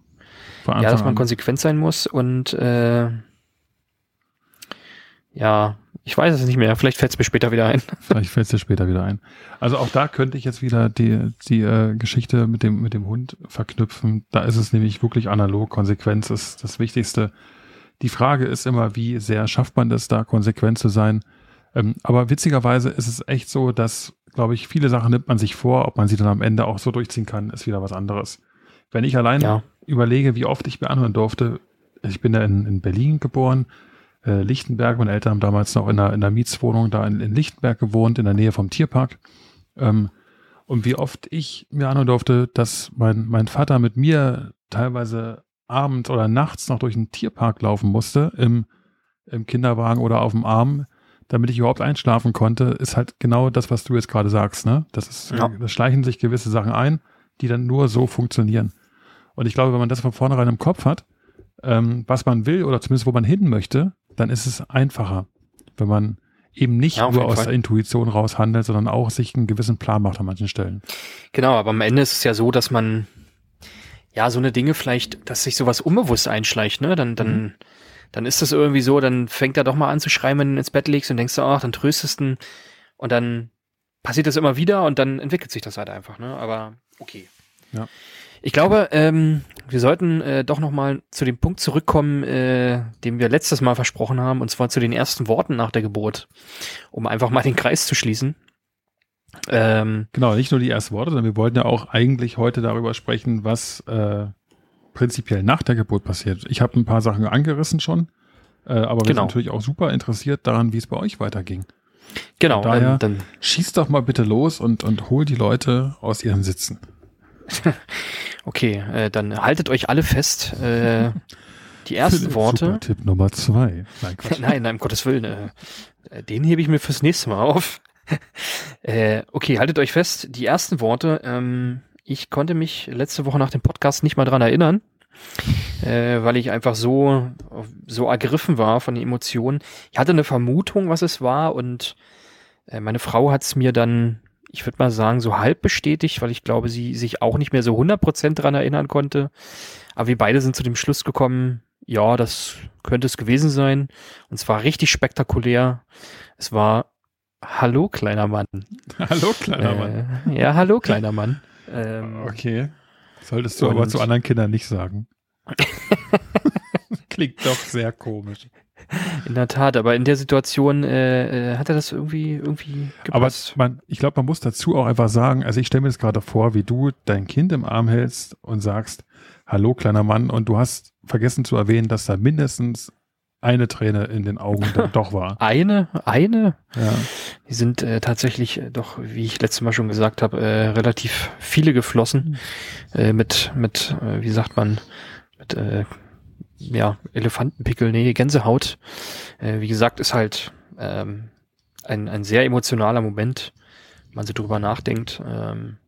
Ja, dass man an. konsequent sein muss und äh, ja, ich weiß es nicht mehr. Vielleicht fällt es mir später wieder ein. (laughs) Vielleicht fällt es dir später wieder ein. Also auch da könnte ich jetzt wieder die, die äh, Geschichte mit dem, mit dem Hund verknüpfen. Da ist es nämlich wirklich analog. Konsequenz ist das Wichtigste. Die Frage ist immer, wie sehr schafft man das, da konsequent zu sein? Ähm, aber witzigerweise ist es echt so, dass, glaube ich, viele Sachen nimmt man sich vor. Ob man sie dann am Ende auch so durchziehen kann, ist wieder was anderes. Wenn ich allein ja. Überlege, wie oft ich mir anhören durfte, ich bin ja in, in Berlin geboren, äh, Lichtenberg. Meine Eltern haben damals noch in einer, in einer Mietswohnung da in, in Lichtenberg gewohnt, in der Nähe vom Tierpark. Ähm, und wie oft ich mir anhören durfte, dass mein, mein Vater mit mir teilweise abends oder nachts noch durch den Tierpark laufen musste, im, im Kinderwagen oder auf dem Arm, damit ich überhaupt einschlafen konnte, ist halt genau das, was du jetzt gerade sagst. Ne? Das ist, ja. da schleichen sich gewisse Sachen ein, die dann nur so funktionieren. Und ich glaube, wenn man das von vornherein im Kopf hat, ähm, was man will oder zumindest wo man hin möchte, dann ist es einfacher, wenn man eben nicht ja, nur aus Fall. der Intuition raus handelt, sondern auch sich einen gewissen Plan macht an manchen Stellen. Genau, aber am Ende ist es ja so, dass man ja so eine Dinge vielleicht, dass sich sowas unbewusst einschleicht, ne? Dann, dann, mhm. dann ist das irgendwie so, dann fängt er doch mal an zu schreien, wenn du ins Bett legst und denkst du, ach, dann tröstest du und dann passiert das immer wieder und dann entwickelt sich das halt einfach, ne? Aber okay. Ja. Ich glaube, ähm, wir sollten äh, doch nochmal zu dem Punkt zurückkommen, äh, den wir letztes Mal versprochen haben, und zwar zu den ersten Worten nach der Geburt, um einfach mal den Kreis zu schließen. Ähm, genau, nicht nur die ersten Worte, sondern wir wollten ja auch eigentlich heute darüber sprechen, was äh, prinzipiell nach der Geburt passiert. Ich habe ein paar Sachen angerissen schon, äh, aber wir genau. sind natürlich auch super interessiert daran, wie es bei euch weiterging. Genau. Von daher, ähm, dann schießt doch mal bitte los und, und hol die Leute aus ihren Sitzen. (laughs) okay, äh, dann haltet euch alle fest. Äh, die ersten Worte. Tipp Nummer zwei. Nein, (laughs) nein, nein, um Gottes Willen. Äh, den hebe ich mir fürs nächste Mal auf. (laughs) äh, okay, haltet euch fest. Die ersten Worte. Ähm, ich konnte mich letzte Woche nach dem Podcast nicht mal dran erinnern, äh, weil ich einfach so so ergriffen war von den Emotionen. Ich hatte eine Vermutung, was es war, und äh, meine Frau hat es mir dann ich würde mal sagen, so halb bestätigt, weil ich glaube, sie sich auch nicht mehr so 100% dran erinnern konnte. Aber wir beide sind zu dem Schluss gekommen, ja, das könnte es gewesen sein. Und zwar richtig spektakulär. Es war Hallo, kleiner Mann. (laughs) Hallo, kleiner äh, Mann. Ja, hallo, kleiner Mann. Ähm, okay. Solltest du aber zu anderen Kindern nicht sagen. (laughs) Klingt doch sehr komisch. In der Tat, aber in der Situation äh, äh, hat er das irgendwie irgendwie gepasst. Aber man, ich glaube, man muss dazu auch einfach sagen, also ich stelle mir das gerade vor, wie du dein Kind im Arm hältst und sagst, hallo kleiner Mann, und du hast vergessen zu erwähnen, dass da mindestens eine Träne in den Augen dann (laughs) doch war. Eine? Eine? Ja. Die sind äh, tatsächlich äh, doch, wie ich letztes Mal schon gesagt habe, äh, relativ viele geflossen. Äh, mit, mit, äh, wie sagt man, mit äh, ja, Elefantenpickel, nee, Gänsehaut. Äh, wie gesagt, ist halt ähm, ein, ein sehr emotionaler Moment, wenn man so drüber nachdenkt. Ähm,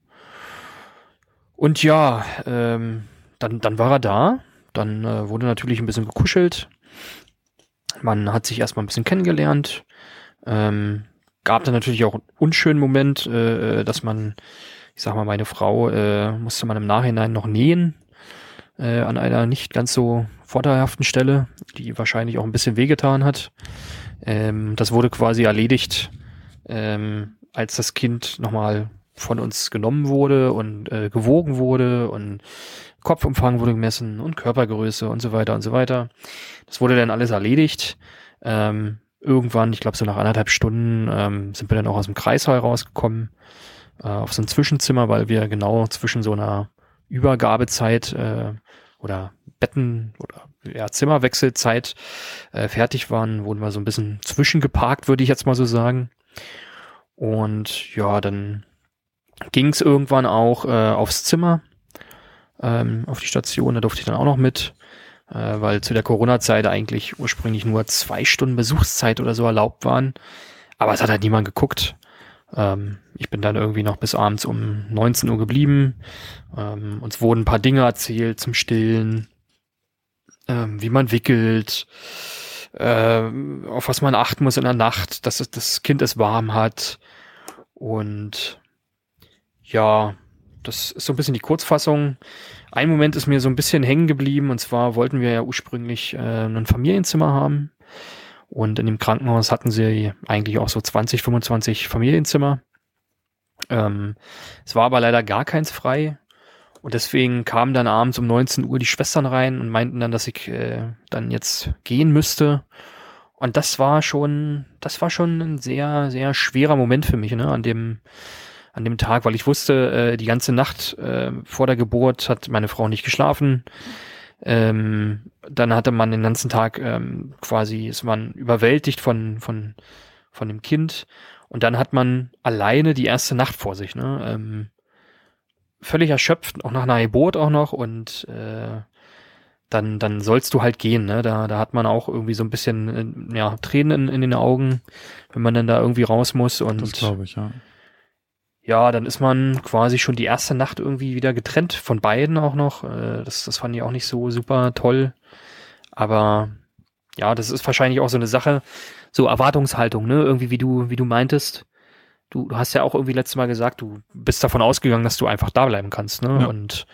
und ja, ähm, dann, dann war er da. Dann äh, wurde natürlich ein bisschen gekuschelt. Man hat sich erstmal ein bisschen kennengelernt. Ähm, gab dann natürlich auch einen unschönen Moment, äh, dass man, ich sag mal, meine Frau äh, musste man im Nachhinein noch nähen äh, an einer nicht ganz so vorteilhaften Stelle, die wahrscheinlich auch ein bisschen wehgetan hat. Ähm, das wurde quasi erledigt, ähm, als das Kind nochmal von uns genommen wurde und äh, gewogen wurde und Kopfumfang wurde gemessen und Körpergröße und so weiter und so weiter. Das wurde dann alles erledigt. Ähm, irgendwann, ich glaube so nach anderthalb Stunden, ähm, sind wir dann auch aus dem Kreissaal rausgekommen, äh, auf so ein Zwischenzimmer, weil wir genau zwischen so einer Übergabezeit äh, oder Betten oder ja, Zimmerwechselzeit äh, fertig waren, wurden wir so ein bisschen zwischengeparkt, würde ich jetzt mal so sagen. Und ja, dann ging es irgendwann auch äh, aufs Zimmer, ähm, auf die Station, da durfte ich dann auch noch mit. äh, weil zu der Corona-Zeit eigentlich ursprünglich nur zwei Stunden Besuchszeit oder so erlaubt waren. Aber es hat halt niemand geguckt. Ähm, ich bin dann irgendwie noch bis abends um 19 Uhr geblieben. Ähm, uns wurden ein paar Dinge erzählt zum Stillen, ähm, wie man wickelt, äh, auf was man achten muss in der Nacht, dass es, das Kind es warm hat. Und ja, das ist so ein bisschen die Kurzfassung. Ein Moment ist mir so ein bisschen hängen geblieben und zwar wollten wir ja ursprünglich äh, ein Familienzimmer haben. Und in dem Krankenhaus hatten sie eigentlich auch so 20, 25 Familienzimmer. Ähm, es war aber leider gar keins frei. Und deswegen kamen dann abends um 19 Uhr die Schwestern rein und meinten dann, dass ich äh, dann jetzt gehen müsste. Und das war schon, das war schon ein sehr, sehr schwerer Moment für mich, ne, an dem, an dem Tag, weil ich wusste, äh, die ganze Nacht äh, vor der Geburt hat meine Frau nicht geschlafen. Ähm, dann hatte man den ganzen Tag ähm, quasi, ist man überwältigt von, von, von dem Kind. Und dann hat man alleine die erste Nacht vor sich, ne? Ähm, völlig erschöpft, auch nach einer Geburt auch noch und äh, dann, dann sollst du halt gehen, ne? Da, da hat man auch irgendwie so ein bisschen äh, ja, Tränen in, in den Augen, wenn man dann da irgendwie raus muss. Und das glaube ich, ja. Ja, dann ist man quasi schon die erste Nacht irgendwie wieder getrennt von beiden auch noch. Äh, das, das fand ich auch nicht so super toll. Aber ja, das ist wahrscheinlich auch so eine Sache, so Erwartungshaltung, ne? Irgendwie wie du, wie du meintest. Du, du hast ja auch irgendwie letztes Mal gesagt, du bist davon ausgegangen, dass du einfach da bleiben kannst, ne? Ja. Und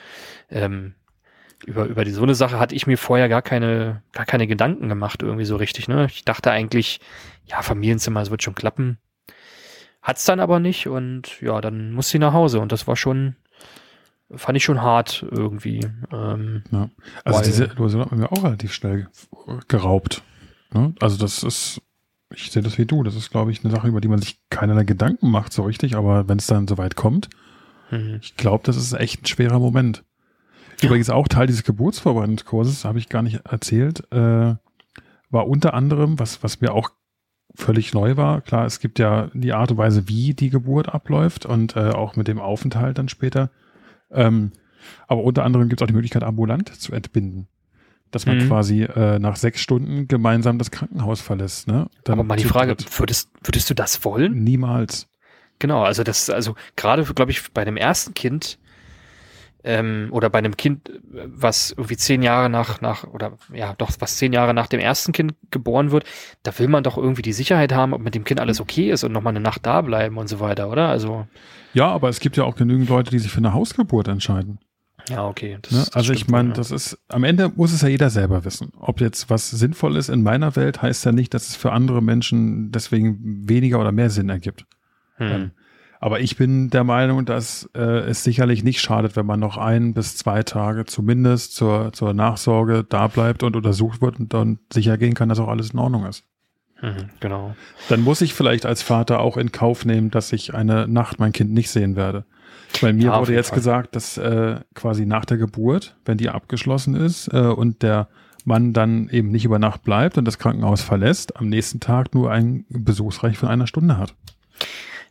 ähm, über, über die, so eine Sache hatte ich mir vorher gar keine, gar keine Gedanken gemacht, irgendwie so richtig, ne? Ich dachte eigentlich, ja, Familienzimmer, es wird schon klappen. Hat's dann aber nicht und ja, dann muss sie nach Hause und das war schon, fand ich schon hart irgendwie. Ähm, ja. Also diese Illusion hat mir auch relativ schnell geraubt. Ne? Also das ist, ich sehe das wie du, das ist, glaube ich, eine Sache, über die man sich keinerlei Gedanken macht so richtig, aber wenn es dann soweit kommt, mhm. ich glaube, das ist echt ein schwerer Moment. Übrigens auch Teil dieses Geburtsvorbereitungskurses, habe ich gar nicht erzählt, äh, war unter anderem, was, was mir auch völlig neu war. Klar, es gibt ja die Art und Weise, wie die Geburt abläuft und äh, auch mit dem Aufenthalt dann später. Ähm, aber unter anderem gibt es auch die Möglichkeit, ambulant zu entbinden. Dass man mhm. quasi äh, nach sechs Stunden gemeinsam das Krankenhaus verlässt. Ne? Dann aber mal die Frage, würdest, würdest du das wollen? Niemals. Genau, also das, also gerade, glaube ich, bei dem ersten Kind ähm, oder bei einem Kind, was irgendwie zehn Jahre nach, nach, oder ja, doch, was zehn Jahre nach dem ersten Kind geboren wird, da will man doch irgendwie die Sicherheit haben, ob mit dem Kind alles okay ist und nochmal eine Nacht da bleiben und so weiter, oder? Also. Ja, aber es gibt ja auch genügend Leute, die sich für eine Hausgeburt entscheiden. Ja, okay. Das, ne? Also ich meine, ja. das ist, am Ende muss es ja jeder selber wissen. Ob jetzt was sinnvoll ist in meiner Welt, heißt ja nicht, dass es für andere Menschen deswegen weniger oder mehr Sinn ergibt. Hm. Aber ich bin der Meinung, dass äh, es sicherlich nicht schadet, wenn man noch ein bis zwei Tage zumindest zur, zur Nachsorge da bleibt und untersucht wird und dann sicher gehen kann, dass auch alles in Ordnung ist. Mhm, genau. Dann muss ich vielleicht als Vater auch in Kauf nehmen, dass ich eine Nacht mein Kind nicht sehen werde. Bei mir ja, wurde jetzt Fall. gesagt, dass äh, quasi nach der Geburt, wenn die abgeschlossen ist äh, und der Mann dann eben nicht über Nacht bleibt und das Krankenhaus verlässt, am nächsten Tag nur ein Besuchsreich von einer Stunde hat.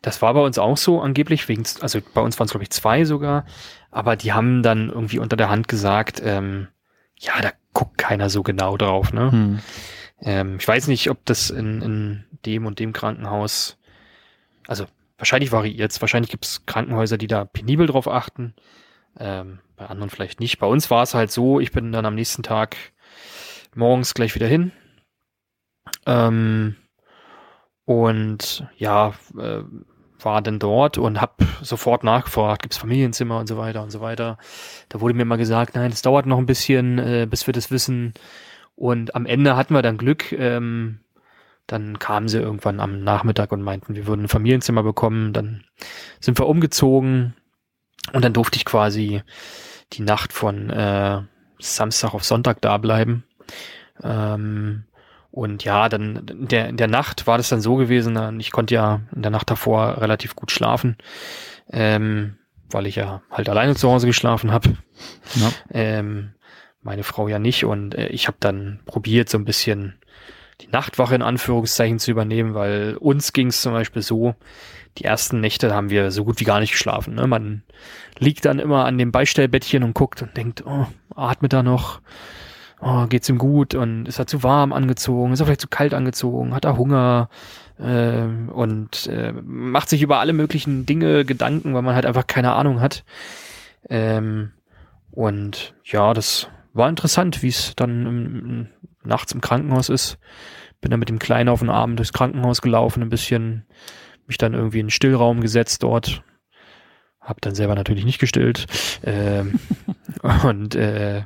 Das war bei uns auch so angeblich, wegen, also bei uns waren es glaube ich zwei sogar, aber die haben dann irgendwie unter der Hand gesagt, ähm, ja, da guckt keiner so genau drauf. Ne? Hm. Ähm, ich weiß nicht, ob das in, in dem und dem Krankenhaus, also wahrscheinlich variiert es, wahrscheinlich gibt es Krankenhäuser, die da penibel drauf achten, ähm, bei anderen vielleicht nicht. Bei uns war es halt so, ich bin dann am nächsten Tag morgens gleich wieder hin. Ähm, und ja, äh, war dann dort und habe sofort nachgefragt, gibt's Familienzimmer und so weiter und so weiter. Da wurde mir mal gesagt, nein, das dauert noch ein bisschen, äh, bis wir das wissen. Und am Ende hatten wir dann Glück. Ähm, dann kamen sie irgendwann am Nachmittag und meinten, wir würden ein Familienzimmer bekommen. Dann sind wir umgezogen und dann durfte ich quasi die Nacht von äh, Samstag auf Sonntag da bleiben. Ähm, und ja, dann in der, in der Nacht war das dann so gewesen, ich konnte ja in der Nacht davor relativ gut schlafen, ähm, weil ich ja halt alleine zu Hause geschlafen habe. Ja. Ähm, meine Frau ja nicht. Und äh, ich habe dann probiert, so ein bisschen die Nachtwache in Anführungszeichen zu übernehmen, weil uns ging es zum Beispiel so, die ersten Nächte haben wir so gut wie gar nicht geschlafen. Ne? Man liegt dann immer an dem Beistellbettchen und guckt und denkt, oh, atmet da noch oh, geht's ihm gut und ist er zu warm angezogen, ist er vielleicht zu kalt angezogen, hat er Hunger äh, und äh, macht sich über alle möglichen Dinge Gedanken, weil man halt einfach keine Ahnung hat. Ähm, und ja, das war interessant, wie es dann im, nachts im Krankenhaus ist. Bin dann mit dem Kleinen auf den Arm durchs Krankenhaus gelaufen, ein bisschen mich dann irgendwie in den Stillraum gesetzt dort. Hab dann selber natürlich nicht gestillt. Ähm, (laughs) und äh,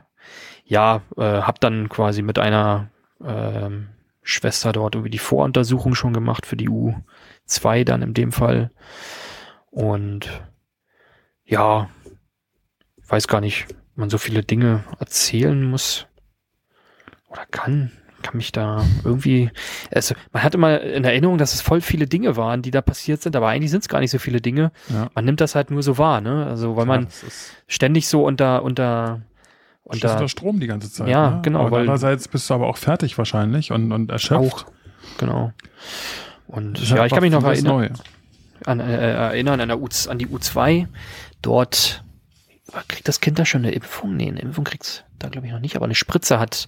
ja, äh, hab dann quasi mit einer ähm, Schwester dort irgendwie die Voruntersuchung schon gemacht für die U2 dann in dem Fall. Und ja, weiß gar nicht, man so viele Dinge erzählen muss oder kann kann mich da irgendwie, also man hat immer in Erinnerung, dass es voll viele Dinge waren, die da passiert sind, aber eigentlich sind es gar nicht so viele Dinge. Ja. Man nimmt das halt nur so wahr, ne? Also weil Klar, man ständig so unter unter unter, unter Strom die ganze Zeit. Ja, ne? genau. Aber weil andererseits bist du aber auch fertig wahrscheinlich und, und erschöpft. Auch, genau. Und ja, ich kann mich noch erinnern, an, äh, erinnern an, der U, an die U2. Dort kriegt das Kind da schon eine Impfung? Nee, eine Impfung kriegt's da glaube ich noch nicht, aber eine Spritze hat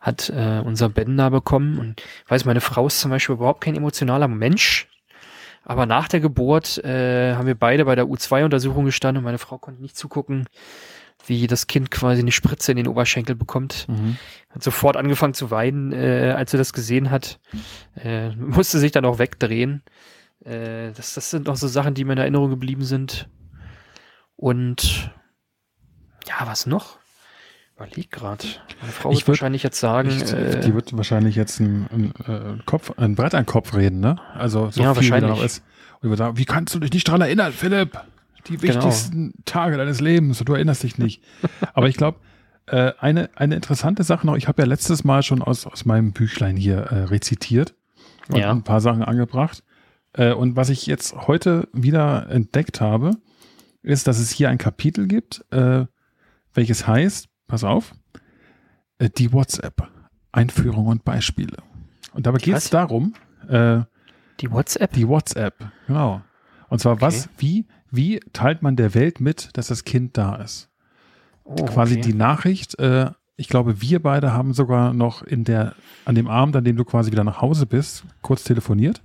hat äh, unser Ben da bekommen. Und ich weiß, meine Frau ist zum Beispiel überhaupt kein emotionaler Mensch. Aber nach der Geburt äh, haben wir beide bei der U2-Untersuchung gestanden und meine Frau konnte nicht zugucken, wie das Kind quasi eine Spritze in den Oberschenkel bekommt. Mhm. Hat sofort angefangen zu weinen, äh, als sie das gesehen hat. Äh, musste sich dann auch wegdrehen. Äh, das, das sind noch so Sachen, die mir in Erinnerung geblieben sind. Und ja, was noch? überleg gerade. Meine Frau ich wird wahrscheinlich jetzt sagen. Ich, äh, die wird wahrscheinlich jetzt ein, ein, Kopf, ein Brett an Kopf reden, ne? Also so ja, viel wahrscheinlich. noch ist. Und wird sagen, wie kannst du dich nicht daran erinnern, Philipp? Die genau. wichtigsten genau. Tage deines Lebens und du erinnerst dich nicht. (laughs) Aber ich glaube, äh, eine, eine interessante Sache noch, ich habe ja letztes Mal schon aus, aus meinem Büchlein hier äh, rezitiert und ja. ein paar Sachen angebracht. Äh, und was ich jetzt heute wieder entdeckt habe, ist, dass es hier ein Kapitel gibt, äh, welches heißt pass auf, äh, die WhatsApp, Einführung und Beispiele. Und dabei geht es darum, äh, die WhatsApp? Die WhatsApp, genau. Und zwar okay. was, wie, wie teilt man der Welt mit, dass das Kind da ist? Oh, Quasi okay. die Nachricht, äh, ich glaube, wir beide haben sogar noch in der, an dem Abend, an dem du quasi wieder nach Hause bist, kurz telefoniert,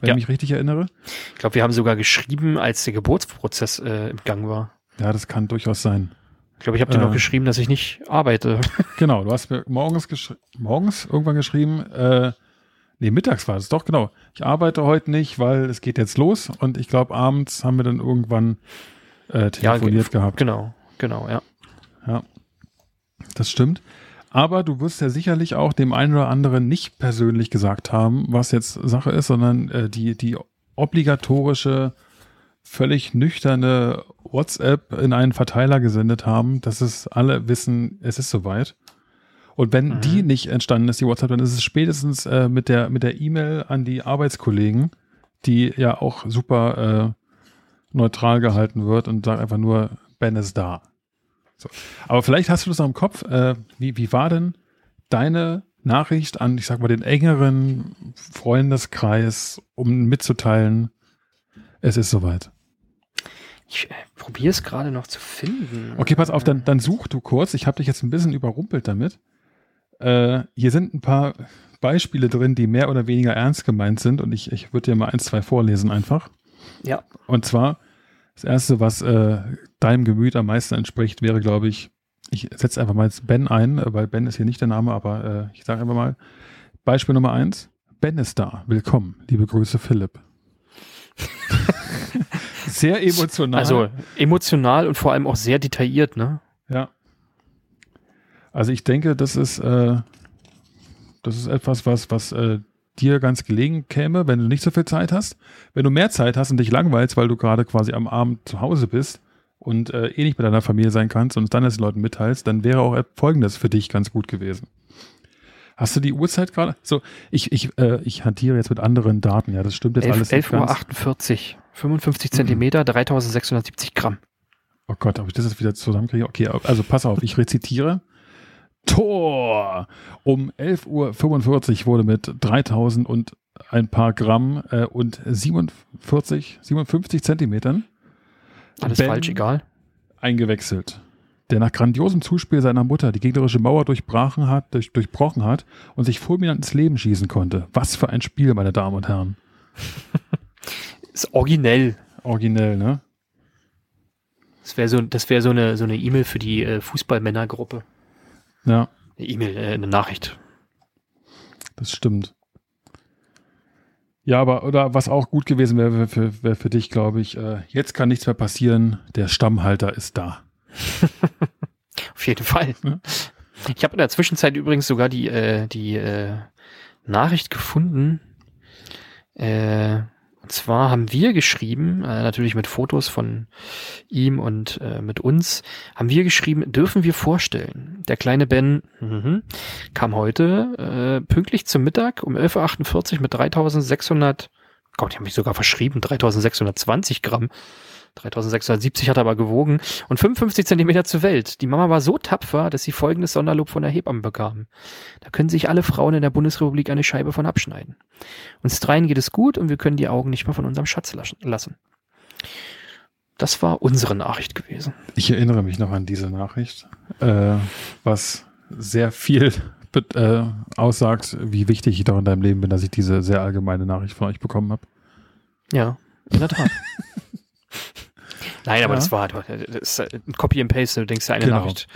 wenn ja. ich mich richtig erinnere. Ich glaube, wir haben sogar geschrieben, als der Geburtsprozess äh, im Gang war. Ja, das kann durchaus sein. Ich glaube, ich habe dir äh, noch geschrieben, dass ich nicht arbeite. Genau, du hast mir morgens, morgens irgendwann geschrieben, äh, nee, mittags war es, doch, genau. Ich arbeite heute nicht, weil es geht jetzt los und ich glaube, abends haben wir dann irgendwann äh, telefoniert ja, gehabt. Genau, genau, ja. Ja, das stimmt. Aber du wirst ja sicherlich auch dem einen oder anderen nicht persönlich gesagt haben, was jetzt Sache ist, sondern äh, die, die obligatorische völlig nüchterne WhatsApp in einen Verteiler gesendet haben, dass es alle wissen, es ist soweit. Und wenn mhm. die nicht entstanden ist, die WhatsApp, dann ist es spätestens äh, mit der mit der E-Mail an die Arbeitskollegen, die ja auch super äh, neutral gehalten wird und sagt einfach nur, Ben ist da. So. Aber vielleicht hast du das noch im Kopf. Äh, wie, wie war denn deine Nachricht an, ich sag mal, den engeren Freundeskreis, um mitzuteilen, es ist soweit? Ich äh, probiere es gerade noch zu finden. Okay, pass auf, dann, dann such du kurz. Ich habe dich jetzt ein bisschen überrumpelt damit. Äh, hier sind ein paar Beispiele drin, die mehr oder weniger ernst gemeint sind und ich, ich würde dir mal eins, zwei vorlesen einfach. Ja. Und zwar, das erste, was äh, deinem Gemüt am meisten entspricht, wäre, glaube ich, ich setze einfach mal jetzt Ben ein, weil Ben ist hier nicht der Name, aber äh, ich sage einfach mal, Beispiel Nummer eins, Ben ist da, willkommen, liebe Grüße Philipp. (laughs) sehr emotional. Also emotional und vor allem auch sehr detailliert, ne? Also ich denke, das ist, äh, das ist etwas, was, was äh, dir ganz gelegen käme, wenn du nicht so viel Zeit hast. Wenn du mehr Zeit hast und dich langweilst, weil du gerade quasi am Abend zu Hause bist und äh, eh nicht mit deiner Familie sein kannst und es dann den Leuten mitteilst, dann wäre auch Folgendes für dich ganz gut gewesen. Hast du die Uhrzeit gerade? So, ich, ich, äh, ich hantiere jetzt mit anderen Daten, ja, das stimmt jetzt 11, alles. 11 Uhr 48. 55 Zentimeter, 3670 Gramm. Oh Gott, ob ich das jetzt wieder zusammenkriege? Okay, also pass auf, ich rezitiere. Tor! Um 11.45 Uhr wurde mit 3000 und ein paar Gramm äh, und 47, 57 Zentimetern alles ben falsch, egal. Eingewechselt. der nach grandiosem Zuspiel seiner Mutter die gegnerische Mauer durchbrachen hat, durch, durchbrochen hat und sich fulminant ins Leben schießen konnte. Was für ein Spiel, meine Damen und Herren. (laughs) Ist originell. Originell, ne? Das wäre so, das wäre so eine so eine E-Mail für die äh, Fußballmännergruppe. Ja. Eine E-Mail, äh, eine Nachricht. Das stimmt. Ja, aber oder was auch gut gewesen wäre wär für, wär für dich, glaube ich, äh, jetzt kann nichts mehr passieren, der Stammhalter ist da. (laughs) Auf jeden Fall. Ja. Ich habe in der Zwischenzeit übrigens sogar die, äh, die äh, Nachricht gefunden. Äh, und zwar haben wir geschrieben, äh, natürlich mit Fotos von ihm und äh, mit uns, haben wir geschrieben, dürfen wir vorstellen. Der kleine Ben mhm, kam heute äh, pünktlich zum Mittag um 11.48 Uhr mit 3600, Gott, die haben mich sogar verschrieben, 3620 Gramm 3670 hat er aber gewogen und 55 Zentimeter zur Welt. Die Mama war so tapfer, dass sie folgendes Sonderlob von der Hebamme bekam. Da können sich alle Frauen in der Bundesrepublik eine Scheibe von abschneiden. Uns dreien geht es gut und wir können die Augen nicht mehr von unserem Schatz lassen. Das war unsere Nachricht gewesen. Ich erinnere mich noch an diese Nachricht, äh, was sehr viel äh, aussagt, wie wichtig ich doch in deinem Leben bin, dass ich diese sehr allgemeine Nachricht von euch bekommen habe. Ja, in der Tat. (laughs) (laughs) Nein, aber Ja. das war das ist ein Copy and Paste. Du denkst dir eine Genau. Nachricht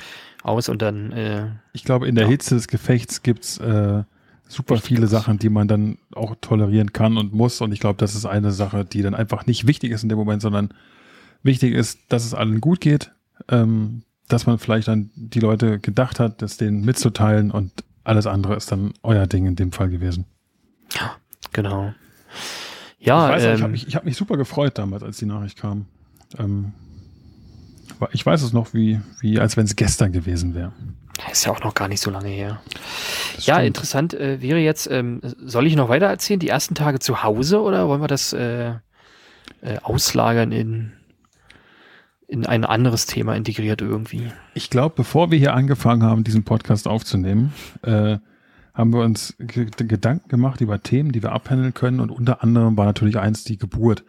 aus und dann äh, Ich glaube, in der Ja. Hitze des Gefechts gibt's äh, super Wichtigeres. viele Sachen, die man dann auch tolerieren kann und muss. Und ich glaube, das ist eine Sache, die dann einfach nicht wichtig ist in dem Moment, sondern wichtig ist, dass es allen gut geht, ähm, dass man vielleicht an die Leute gedacht hat, das denen mitzuteilen und alles andere ist dann euer Ding in dem Fall gewesen. genau. Ja, ich weiß, auch, ich ähm, habe mich, ich hab mich super gefreut damals, als die Nachricht kam. Ähm, ich weiß es noch, wie, wie als wenn es gestern gewesen wäre. ist ja auch noch gar nicht so lange her. Das Ja, stimmt. interessant äh, wäre jetzt, ähm, soll ich noch weiter erzählen, die ersten Tage zu Hause oder wollen wir das äh, äh, auslagern in, in ein anderes Thema integriert irgendwie? Ich glaube, bevor wir hier angefangen haben, diesen Podcast aufzunehmen, äh, haben wir uns ge Gedanken gemacht über Themen, die wir abhandeln können. Und unter anderem war natürlich eins die Geburt.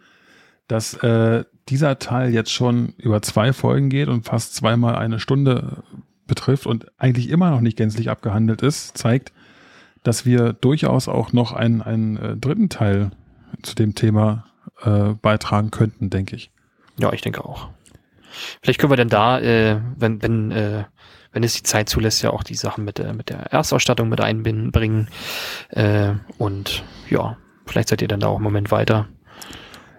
Dass äh, dieser Teil jetzt schon über zwei Folgen geht und fast zweimal eine Stunde betrifft und eigentlich immer noch nicht gänzlich abgehandelt ist, zeigt, dass wir durchaus auch noch einen, einen äh, dritten Teil zu dem Thema äh, beitragen könnten, denke ich. Ja, ich denke auch. Vielleicht können wir dann da, äh, wenn, wenn, äh, wenn es die Zeit zulässt, ja auch die Sachen mit der, mit der Erstausstattung mit einbringen. Äh, und ja, vielleicht seid ihr dann da auch einen Moment weiter.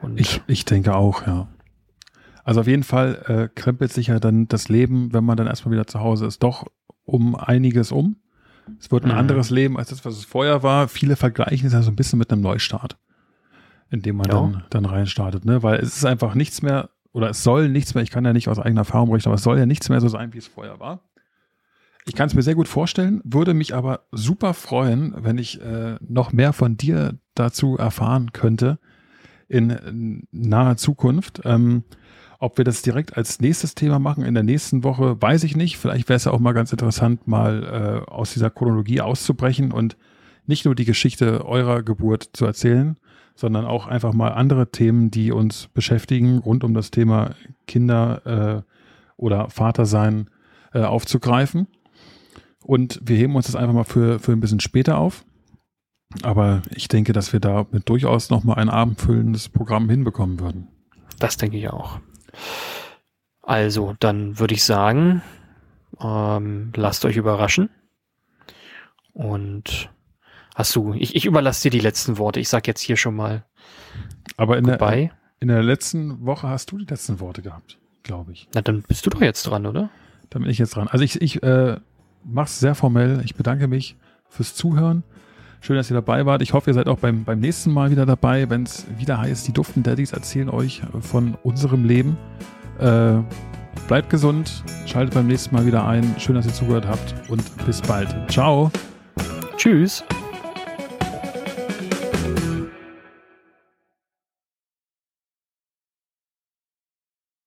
Und Ich, ich denke auch, ja. Also auf jeden Fall äh, krempelt sich ja dann das Leben, wenn man dann erstmal wieder zu Hause ist, doch um einiges um. Es wird ein Mhm. anderes Leben als das, was es vorher war. Viele vergleichen es ja so ein bisschen mit einem Neustart, in dem man Ja. dann, dann reinstartet, ne? Weil es ist einfach nichts mehr, oder es soll nichts mehr, ich kann ja nicht aus eigener Erfahrung berichten, aber es soll ja nichts mehr so sein, wie es vorher war. Ich kann es mir sehr gut vorstellen, würde mich aber super freuen, wenn ich äh, noch mehr von dir dazu erfahren könnte in, in naher Zukunft. Ähm, ob wir das direkt als nächstes Thema machen in der nächsten Woche, weiß ich nicht. Vielleicht wäre es ja auch mal ganz interessant, mal äh, aus dieser Chronologie auszubrechen und nicht nur die Geschichte eurer Geburt zu erzählen, sondern auch einfach mal andere Themen, die uns beschäftigen, rund um das Thema Kinder äh, oder Vatersein äh, aufzugreifen. Und wir heben uns das einfach mal für, für ein bisschen später auf. Aber ich denke, dass wir da mit durchaus nochmal ein abendfüllendes Programm hinbekommen würden. Das denke ich auch. Also, dann würde ich sagen, ähm, lasst euch überraschen. Und hast du, ich, ich überlasse dir die letzten Worte. Ich sag jetzt hier schon mal Aber in der, bei. in der letzten Woche hast du die letzten Worte gehabt, glaube ich. Na, dann bist du doch jetzt dran, oder? Da bin ich jetzt dran. Also ich, ich äh, mach's sehr formell. Ich bedanke mich fürs Zuhören. Schön, dass ihr dabei wart. Ich hoffe, ihr seid auch beim, beim nächsten Mal wieder dabei, wenn es wieder heißt, die Duften Daddies erzählen euch von unserem Leben. Äh, bleibt gesund, schaltet beim nächsten Mal wieder ein. Schön, dass ihr zugehört habt und bis bald. Ciao. Tschüss.